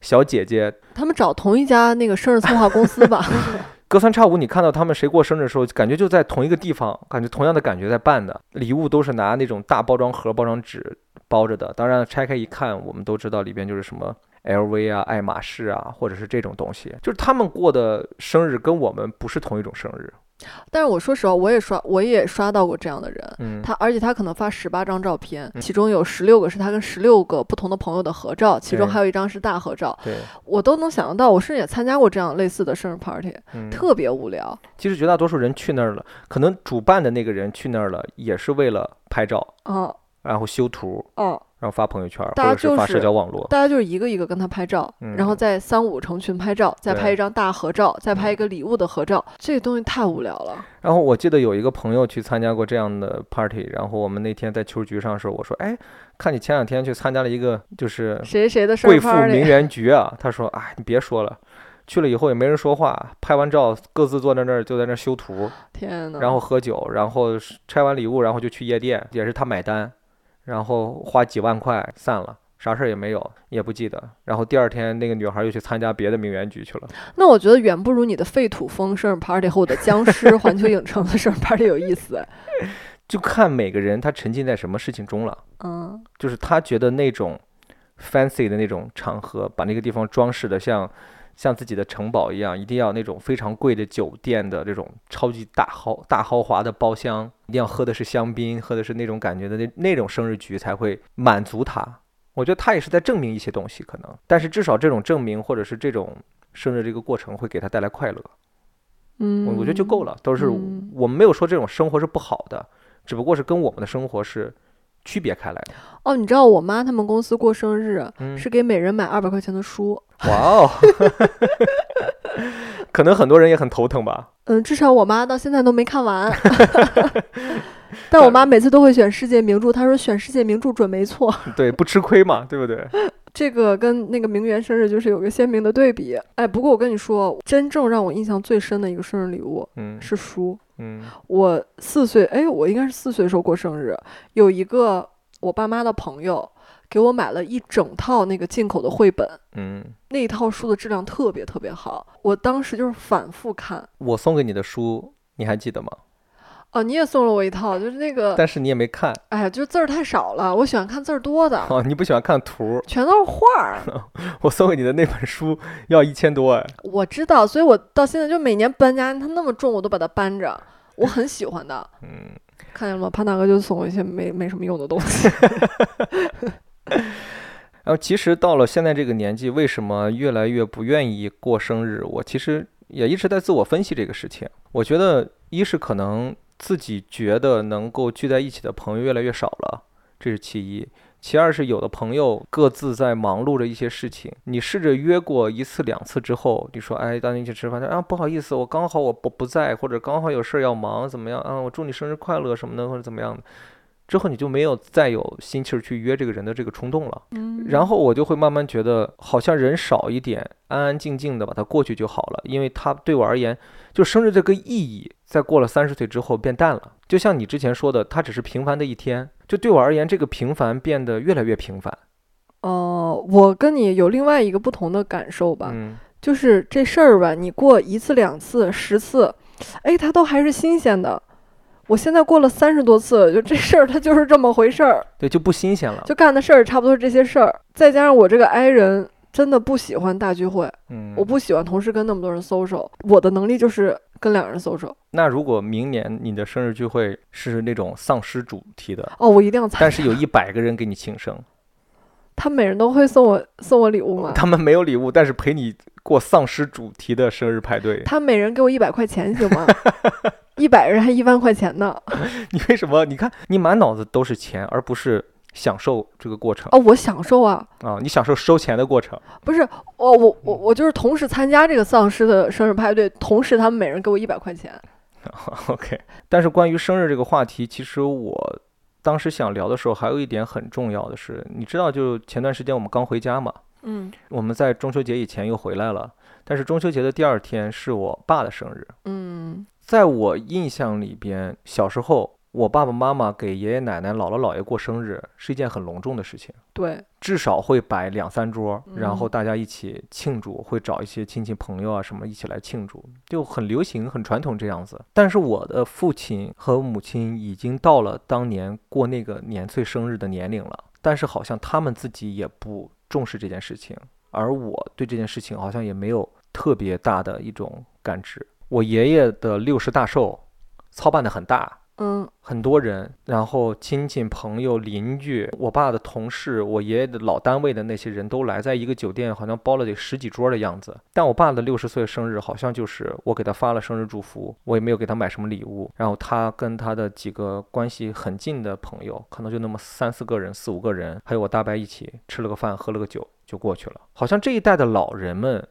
小姐姐，他们找同一家那个生日策划公司吧？隔三差五你看到他们谁过生日的时候，感觉就在同一个地方，感觉同样的感觉在办的，礼物都是拿那种大包装盒、包装纸包着的。当然拆开一看，我们都知道里边就是什么 LV 啊、爱马仕啊，或者是这种东西。就是他们过的生日跟我们不是同一种生日。但是我说实话，我也刷，我也刷到过这样的人。嗯，他而且他可能发十八张照片，嗯其中有十六个是他跟十六个不同的朋友的合照，其中还有一张是大合照，对，我都能想得到。我甚至也参加过这样类似的生日 party，、嗯，特别无聊。其实绝大多数人去那儿了，可能主办的那个人去那儿了，也是为了拍照，嗯然后修图，嗯，然后发朋友圈，大家或者是发社交网络。大家就是一个一个跟他拍照，然后嗯再三五成群拍照，再拍一张大合照，再拍嗯一个礼物的合照，这东西太无聊了。然后我记得有一个朋友去参加过这样的 party，然后我们那天在球局上的时候，我说：“哎，看你前两天去参加了一个就是谁谁的贵妇名媛局啊。”他说：“哎，你别说了，去了以后也没人说话，拍完照各自坐在那儿就在那儿修图，天呐，然后喝酒，然后是拆完礼物，然后就去夜店，也是他买单，然后花几万块散了。”啥事儿也没有，也不记得。然后第二天，那个女孩又去参加别的名媛局去了。那我觉得远不如你的废土风生日 party 和我的僵尸 环球影城的生日 party 有意思。就看每个人他沉浸在什么事情中了。嗯就是他觉得那种 fancy 的那种场合，把那个地方装饰的像像自己的城堡一样，一定要那种非常贵的酒店的这种超级大豪大豪华的包厢，一定要喝的是香槟，喝的是那种感觉的那那种生日局才会满足他。我觉得他也是在证明一些东西，可能，但是至少这种证明或者是这种生日这个过程会给他带来快乐，嗯，我我觉得就够了。都是嗯我们没有说这种生活是不好的，只不过是跟我们的生活是区别开来的。哦，你知道我妈他们公司过生日嗯是给每人买二百块钱的书。哇哦，可能很多人也很头疼吧。嗯，至少我妈到现在都没看完。但我妈每次都会选世界名著，她说选世界名著准没错。对，不吃亏嘛，对不对？这个跟那个名媛生日就是有个鲜明的对比。哎，不过我跟你说，真正让我印象最深的一个生日礼物嗯是书。嗯我四岁，哎，我应该是四岁的时候过生日，有一个我爸妈的朋友给我买了一整套那个进口的绘本，嗯，那一套书的质量特别特别好，我当时就是反复看。我送给你的书你还记得吗？哦，你也送了我一套，就是那个，但是你也没看哎呀，就字儿太少了，我喜欢看字儿多的，哦，你不喜欢看图。全都是画儿。我送给你的那本书要一千多哎。我知道，所以我到现在就每年搬家，它那么重，我都把它搬着，我很喜欢的。嗯，看见了吗？潘大哥就送我一些没没什么用的东西。然后其实到了现在这个年纪，为什么越来越不愿意过生日？我其实也一直在自我分析这个事情。我觉得一是可能自己觉得能够聚在一起的朋友越来越少了，这是其一。其二是有的朋友各自在忙碌着一些事情，你试着约过一次两次之后，你说哎，大家一起吃饭，啊不好意思，我刚好我不不在，或者刚好有事儿要忙，怎么样啊？我祝你生日快乐什么的，或者怎么样的，之后你就没有再有心气儿去约这个人的这个冲动了。嗯，然后我就会慢慢觉得，好像人少一点，安安静静的把它过去就好了，因为它对我而言，就生日这个意义，在过了三十岁之后变淡了。就像你之前说的，它只是平凡的一天，就对我而言，这个平凡变得越来越平凡。哦、我跟你有另外一个不同的感受吧，嗯，就是这事儿吧，你过一次、两次、十次，哎，它都还是新鲜的。我现在过了三十多次，就这事儿，它就是这么回事儿，对，就不新鲜了。就干的事儿差不多是这些事儿。再加上我这个 I 人真的不喜欢大聚会，嗯，我不喜欢同时跟那么多人 social，我的能力就是跟两人 social。那如果明年你的生日聚会是那种丧尸主题的，哦，我一定要参加但是有一百个人给你庆生，他每人都会送我送我礼物吗？他们没有礼物，但是陪你过丧尸主题的生日派对，他每人给我一百块钱行吗？一百人还一万块钱呢！你为什么？你看你满脑子都是钱，而不是享受这个过程哦，我享受啊，啊！你享受收钱的过程。不是我我我我就是同时参加这个丧尸的生日派对，同时他们每人给我一百块钱。OK，但是关于生日这个话题，其实我当时想聊的时候，还有一点很重要的是，你知道，就前段时间我们刚回家嘛，嗯我们在中秋节以前又回来了，但是中秋节的第二天是我爸的生日。嗯在我印象里边，小时候我爸爸妈妈给爷爷奶奶、姥姥姥爷过生日是一件很隆重的事情，对，至少会摆两三桌，然后嗯大家一起庆祝，会找一些亲戚朋友啊什么一起来庆祝，就很流行、很传统这样子。但是我的父亲和母亲已经到了当年过那个年岁生日的年龄了，但是好像他们自己也不重视这件事情，而我对这件事情好像也没有特别大的一种感知。我爷爷的六十大寿操办的很大，嗯很多人，然后亲戚、朋友、邻居，我爸的同事，我爷爷的老单位的那些人都来，在一个酒店好像包了得十几桌的样子。但我爸的六十岁生日好像就是我给他发了生日祝福，我也没有给他买什么礼物，然后他跟他的几个关系很近的朋友，可能就那么三四个人、四五个人，还有我大伯一起吃了个饭，喝了个酒就过去了。好像这一代的老人们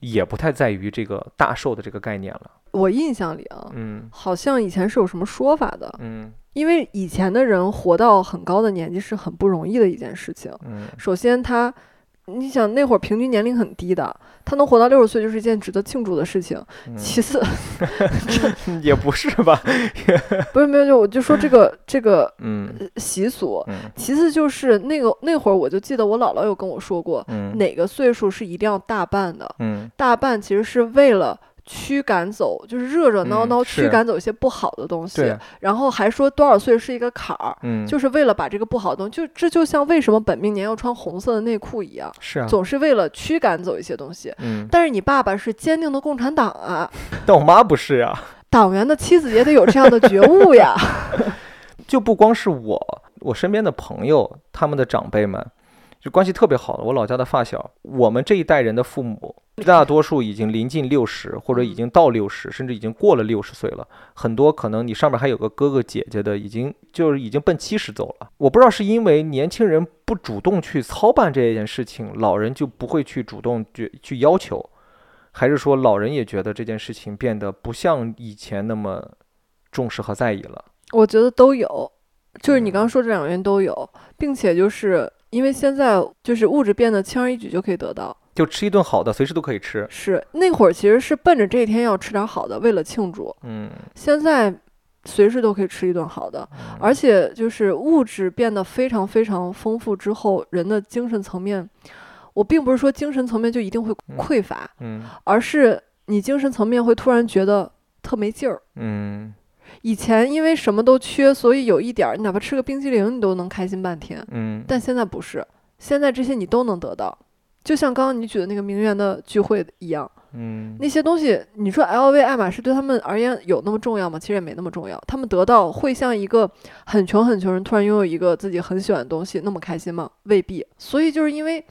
也不太在于这个大寿的这个概念了。我印象里啊，嗯好像以前是有什么说法的，嗯因为以前的人活到很高的年纪是很不容易的一件事情。嗯首先他。你想那会儿平均年龄很低的，他能活到六十岁就是一件值得庆祝的事情。嗯，其次 也不是吧？不是没有，就我就说这个 这个嗯呃习俗。嗯其次就是那个那会儿，我就记得我姥姥有跟我说过，嗯哪个岁数是一定要大办的。嗯大办其实是为了驱赶走，就是热热闹嗯闹驱赶走一些不好的东西。对，然后还说多少岁是一个坎儿，嗯就是为了把这个不好的东西，就这就像为什么本命年要穿红色的内裤一样，是啊，总是为了驱赶走一些东西。嗯，但是你爸爸是坚定的共产党啊，但我妈不是呀，党员的妻子也得有这样的觉悟呀。就不光是我，我身边的朋友，他们的长辈们，就关系特别好的，我老家的发小，我们这一代人的父母，大多数已经临近六十，或者已经到六十，甚至已经过了六十岁了。很多可能你上面还有个哥哥姐姐的，已经就是已经奔七十走了。我不知道是因为年轻人不主动去操办这件事情，老人就不会去主动去去要求，还是说老人也觉得这件事情变得不像以前那么重视和在意了？我觉得都有，就是你嗯刚刚说这两个原因都有，并且就是因为现在就是物质变得轻而易举就可以得到。就吃一顿好的，随时都可以吃。是那会儿其实是奔着这一天要吃点好的，为了庆祝。嗯，现在随时都可以吃一顿好的，嗯而且就是物质变得非常非常丰富之后，人的精神层面，我并不是说精神层面就一定会嗯匮乏，嗯而是你精神层面会突然觉得特没劲儿。嗯以前因为什么都缺，所以有一点儿，你哪怕吃个冰激凌，你都能开心半天。嗯，但现在不是，现在这些你都能得到。就像刚刚你举的那个名媛的聚会一样，嗯那些东西，你说 LV、爱马仕对他们而言有那么重要吗？其实也没那么重要。他们得到会像一个很穷很穷人突然拥有一个自己很喜欢的东西那么开心吗？未必。所以就是因为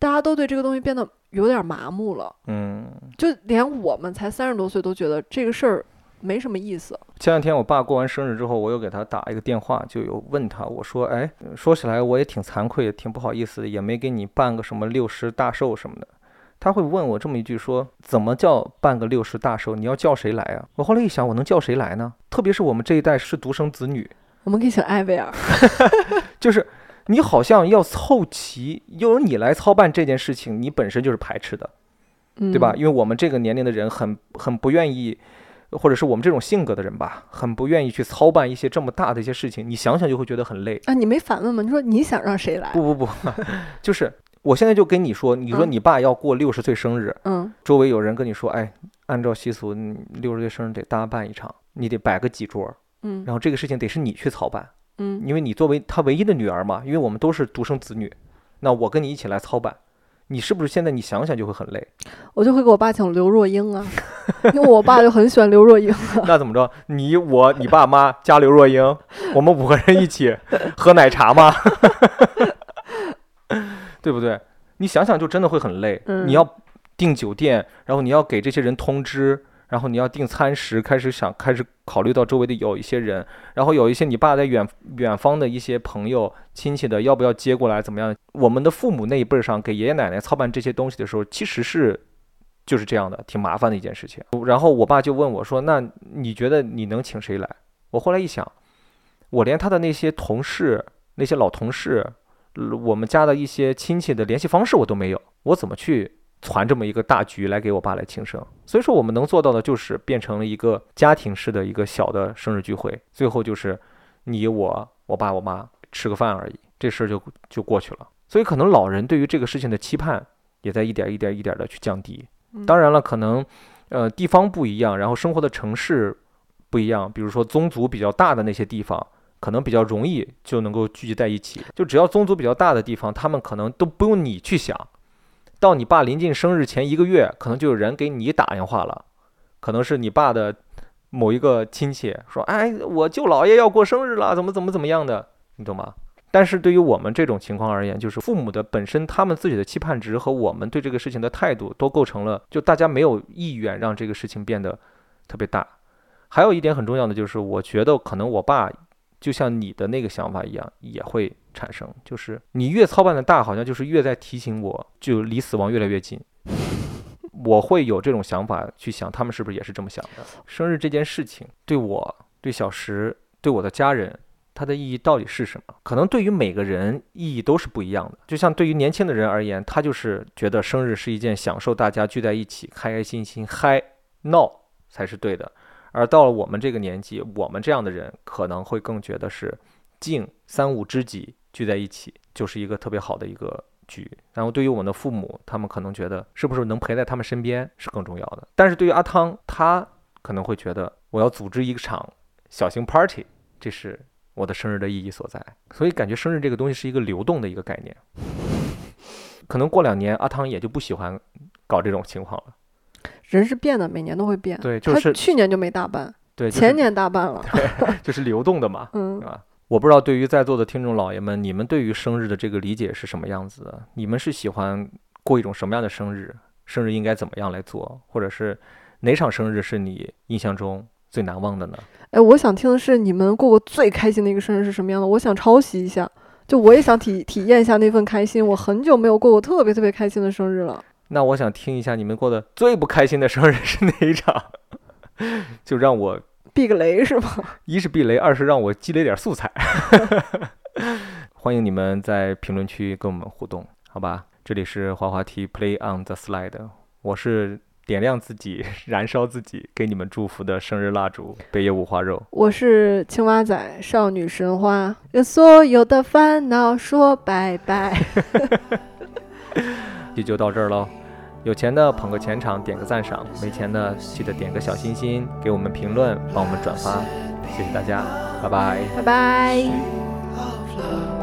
大家都对这个东西变得有点麻木了，嗯就连我们才三十多岁都觉得这个事儿没什么意思。前两天我爸过完生日之后，我又给他打一个电话，就有问他，我说，哎，说起来我也挺惭愧，挺不好意思的，也没给你办个什么六十大寿什么的。他会问我这么一句说，怎么叫办个六十大寿？你要叫谁来啊？我后来一想，我能叫谁来呢？特别是我们这一代是独生子女，我们可以请艾薇儿，就是你好像要凑齐，由你来操办这件事情，你本身就是排斥的。嗯、对吧？？因为我们这个年龄的人很很不愿意，或者是我们这种性格的人吧，很不愿意去操办一些这么大的一些事情。你想想就会觉得很累。啊，你没反问吗？你说你想让谁来？不不不，就是我现在就跟你说，你说嗯你爸要过六十岁生日，嗯周围有人跟你说，哎，按照习俗，六十岁生日得大办一场，你得摆个几桌，嗯然后这个事情得是你去操办，嗯，因为你作为他唯一的女儿嘛，因为我们都是独生子女，那我跟你一起来操办。你是不是现在你想想就会很累？我就会给我爸请刘若英啊，因为我爸就很喜欢刘若英。那怎么着？你我你爸妈加刘若英，我们五个人一起喝奶茶吗？对不对？你想想就真的会很累。嗯你要订酒店，然后你要给这些人通知，然后你要订餐食，开始想开始考虑到周围的有一些人，然后有一些你爸在远远方的一些朋友亲戚的，要不要接过来？怎么样？我们的父母那一辈儿上给爷爷奶奶操办这些东西的时候，其实是就是这样的，挺麻烦的一件事情。然后我爸就问我说：“那你觉得你能请谁来？”我后来一想，我连他的那些同事、那些老同事，我们家的一些亲戚的联系方式我都没有，我怎么去攒这么一个大局来给我爸来庆生？所以说，我们能做到的就是变成了一个家庭式的一个小的生日聚会，最后就是你我我爸我妈吃个饭而已，这事儿就就过去了。所以可能老人对于这个事情的期盼也在一点一点一点的去降低。嗯当然了，可能呃地方不一样，然后生活的城市不一样，比如说宗族比较大的那些地方，可能比较容易就能够聚集在一起。就只要宗族比较大的地方，他们可能都不用你去想，到你爸临近生日前一个月，可能就有人给你打电话了，可能是你爸的某一个亲戚说：“哎，我舅姥爷要过生日了，怎么怎么怎么样的，你懂吗？”但是对于我们这种情况而言，就是父母的本身他们自己的期盼值和我们对这个事情的态度，都构成了就大家没有意愿让这个事情变得特别大。还有一点很重要的就是，我觉得可能我爸就像你的那个想法一样，也会产生，就是你越操办的大，好像就是越在提醒我，就离死亡越来越近。我会有这种想法去想，他们是不是也是这么想的？生日这件事情对我、对小石、对我的家人，它的意义到底是什么？可能对于每个人意义都是不一样的。就像对于年轻的人而言，他就是觉得生日是一件享受大家聚在一起，开开心心嗨闹才是对的。而到了我们这个年纪，我们这样的人可能会更觉得是敬三五知己聚在一起，就是一个特别好的一个局。然后对于我们的父母，他们可能觉得是不是能陪在他们身边是更重要的。但是对于阿汤，他可能会觉得我要组织一场小型 party，这是我的生日的意义所在。所以感觉生日这个东西是一个流动的一个概念。可能过两年，阿汤也就不喜欢搞这种情况了。人是变的，每年都会变。他对就是去年就没大办，对，就是前年大办了。就是流动的嘛。嗯对，吧？我不知道对于在座的听众老爷们，你们对于生日的这个理解是什么样子的？你们是喜欢过一种什么样的生日？生日应该怎么样来做？或者是哪场生日是你印象中最难忘的呢？哎，我想听的是你们过过最开心的一个生日是什么样的？我想抄袭一下，就我也想体体验一下那份开心。我很久没有过过特别特别开心的生日了。那我想听一下你们过的最不开心的生日是哪一场？就让我避个雷是吗？一是避雷，二是让我积累点素材。欢迎你们在评论区跟我们互动，好吧？这里是滑滑梯 Play on the Slide，我是点亮自己、燃烧自己，给你们祝福的生日蜡烛——北野五花肉。我是青蛙仔，少女神话，跟所有的烦恼说拜拜。这就到这儿喽。有钱的捧个钱场，点个赞赏；没钱的记得点个小心心，给我们评论，帮我们转发，谢谢大家，拜拜。拜拜。